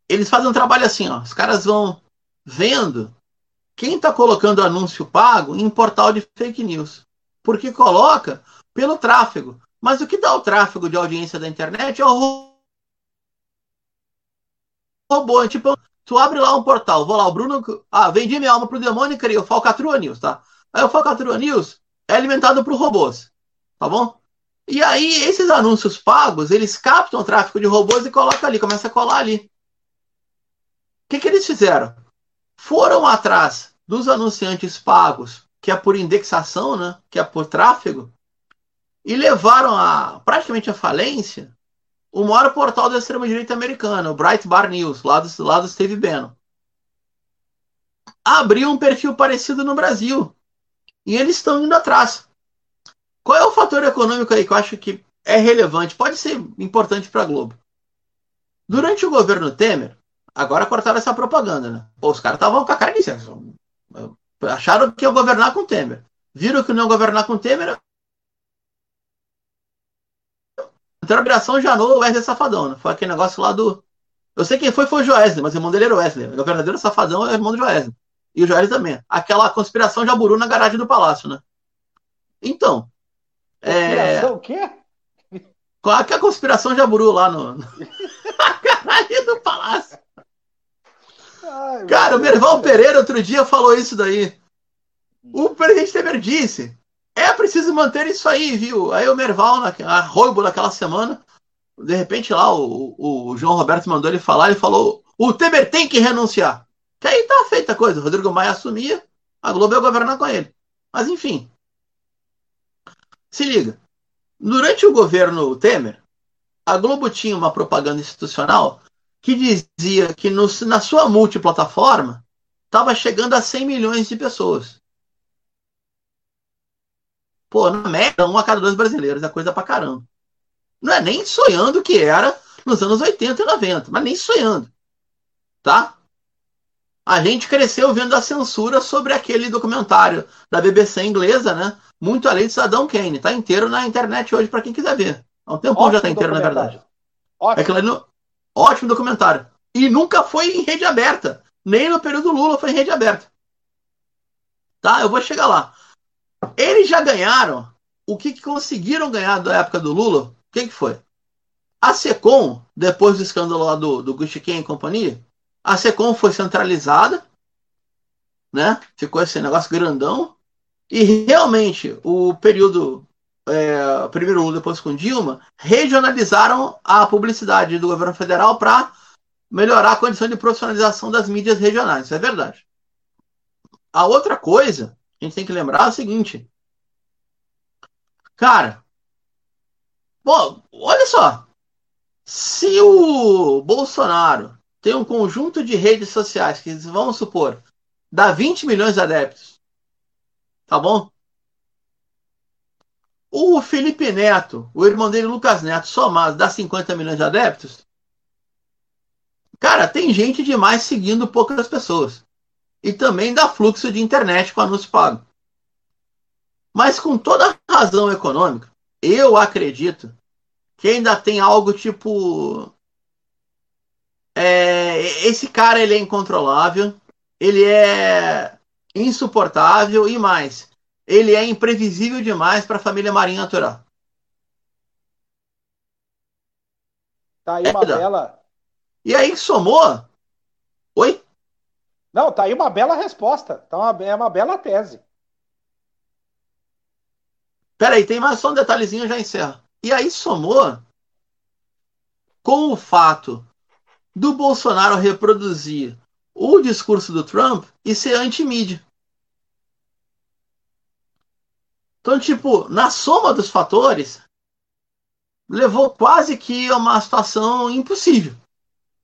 S2: eles fazem um trabalho assim, ó. Os caras vão vendo quem está colocando anúncio pago em portal de fake news. Porque coloca pelo tráfego. Mas o que dá o tráfego de audiência da internet é o robô. Tipo, tu abre lá um portal, vou lá, o Bruno. Ah, vendi minha alma pro demônio e criei o Falcatrua News, tá? Aí o Falcatrua News é alimentado por robôs. Tá bom? E aí, esses anúncios pagos, eles captam o tráfego de robôs e colocam ali, começa a colar ali que, que eles fizeram? Foram atrás dos anunciantes pagos, que é por indexação, né, que é por tráfego, e levaram a praticamente a falência o maior portal da extrema-direita americana, o Breitbart News, lá do, lá do Steve Bannon. Abriu um perfil parecido no Brasil. E eles estão indo atrás. Qual é o fator econômico aí que eu acho que é relevante? Pode ser importante para a Globo. Durante o governo Temer, Agora cortaram essa propaganda, né? Pô, os caras estavam com a cara de Acharam que ia governar com Temer. Viram que não ia governar com Temer. Entrou a operação Janot Wesley Safadão, né? Foi aquele negócio lá do. Eu sei quem foi, foi o Joesley, mas o irmão dele era o Wesley. O verdadeiro Safadão é o irmão do Joesley. E o Joesley também. Aquela conspiração Jaburu na garagem do palácio, né? Então.
S1: É... o quê?
S2: Qual é a conspiração Jaburu lá no. [LAUGHS] na garagem do palácio. Ai, Cara, o Merval Pereira outro dia falou isso daí. O presidente Temer disse: é preciso manter isso aí, viu? Aí o Merval, na, a naquela semana, de repente lá o, o João Roberto mandou ele falar, ele falou: o Temer tem que renunciar. Que aí tá feita a coisa. O Rodrigo Maia assumia, a Globo ia governar com ele. Mas enfim. Se liga. Durante o governo Temer, a Globo tinha uma propaganda institucional que dizia que no, na sua multiplataforma estava chegando a 100 milhões de pessoas. Pô, na média, um a cada dois brasileiros é coisa pra caramba. Não é nem sonhando que era nos anos 80 e 90, mas nem sonhando. Tá? A gente cresceu vendo a censura sobre aquele documentário da BBC inglesa, né? Muito além de Saddam Kane. Tá inteiro na internet hoje para quem quiser ver. Há um tempo já tá inteiro, na verdade. Ótimo. É no... Ótimo documentário. E nunca foi em rede aberta. Nem no período Lula foi em rede aberta. Tá? Eu vou chegar lá. Eles já ganharam. O que, que conseguiram ganhar da época do Lula? O que, que foi? A SECOM, depois do escândalo lá do, do Gustiquem e companhia, a SECOM foi centralizada, né? Ficou esse negócio grandão. E realmente, o período é, primeiro Lula, depois com Dilma, regionalizaram a publicidade do governo federal para melhorar a condição de profissionalização das mídias regionais. Isso é verdade. A outra coisa, a gente tem que lembrar o seguinte. Cara, bom, olha só. Se o Bolsonaro tem um conjunto de redes sociais que, vamos supor, dá 20 milhões de adeptos, tá bom? O Felipe Neto, o irmão dele, Lucas Neto, somado, dá 50 milhões de adeptos. Cara, tem gente demais seguindo poucas pessoas. E também dá fluxo de internet com anúncio pago. Mas com toda razão econômica, eu acredito que ainda tem algo tipo é, esse cara ele é incontrolável, ele é insuportável e mais, ele é imprevisível demais para a família Marinha Natural.
S1: Tá aí uma é, bela.
S2: E aí somou.
S1: Não, tá aí uma bela resposta. Tá uma, é uma bela tese.
S2: Peraí, tem mais só um detalhezinho, eu já encerro. E aí somou com o fato do Bolsonaro reproduzir o discurso do Trump e ser anti-mídia. Então, tipo, na soma dos fatores, levou quase que a uma situação impossível.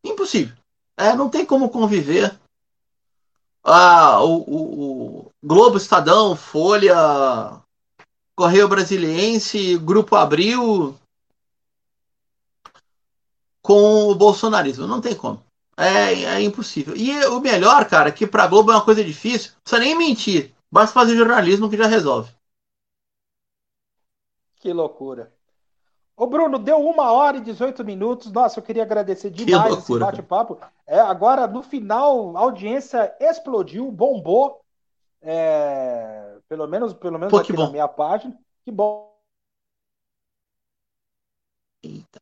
S2: Impossível. É, não tem como conviver. Ah, o, o, o Globo Estadão, Folha, Correio Brasiliense, Grupo Abril, com o bolsonarismo. Não tem como. É, é impossível. E o melhor, cara, que pra Globo é uma coisa difícil, não precisa nem mentir. Basta fazer jornalismo que já resolve.
S1: Que loucura. Ô, Bruno, deu uma hora e 18 minutos. Nossa, eu queria agradecer demais esse bate-papo. É, agora, no final, a audiência explodiu, bombou. É, pelo menos, pelo menos Pô, aqui na minha página. Que bom. Eita.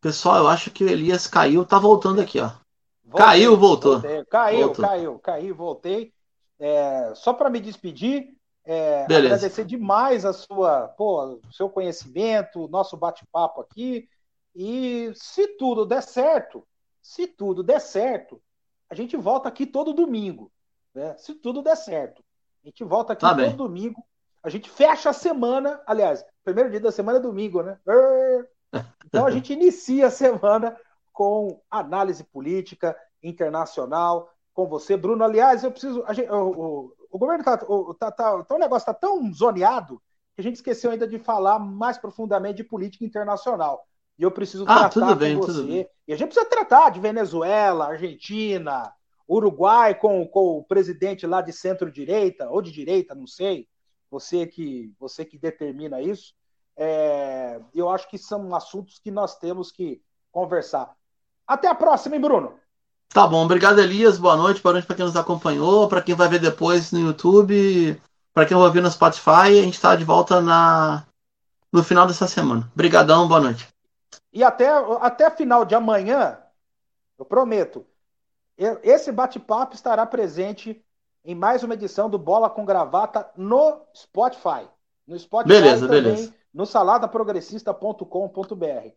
S2: Pessoal, eu acho que o Elias caiu, tá voltando aqui, ó. Voltei, caiu, voltou.
S1: Voltei. Caiu, voltou. caiu, caiu, voltei. É, só para me despedir, é, agradecer demais a sua, pô, o seu conhecimento, nosso bate-papo aqui. E se tudo der certo, se tudo der certo, a gente volta aqui todo domingo. Né? Se tudo der certo. A gente volta aqui tá todo bem. domingo. A gente fecha a semana. Aliás, primeiro dia da semana é domingo, né? Então a gente inicia a semana com análise política internacional com você, Bruno. Aliás, eu preciso. Gente, o, o, o, governo tá, o, tá, tá, tá, o negócio tá tão zoneado que a gente esqueceu ainda de falar mais profundamente de política internacional. E eu preciso ah, tratar bem, com você. E a gente precisa tratar de Venezuela, Argentina, Uruguai com, com o presidente lá de centro-direita, ou de direita, não sei. você que você que determina isso. É, eu acho que são assuntos que nós temos que conversar. Até a próxima, hein, Bruno?
S2: Tá bom, obrigado Elias, boa noite, boa noite para quem nos acompanhou, para quem vai ver depois no YouTube, para quem vai ouvir no Spotify, a gente está de volta na no final dessa semana. Obrigadão, boa noite.
S1: E até até final de amanhã, eu prometo, esse bate-papo estará presente em mais uma edição do Bola com Gravata no Spotify. No Spotify
S2: beleza, também, beleza.
S1: No saladaprogressista.com.br.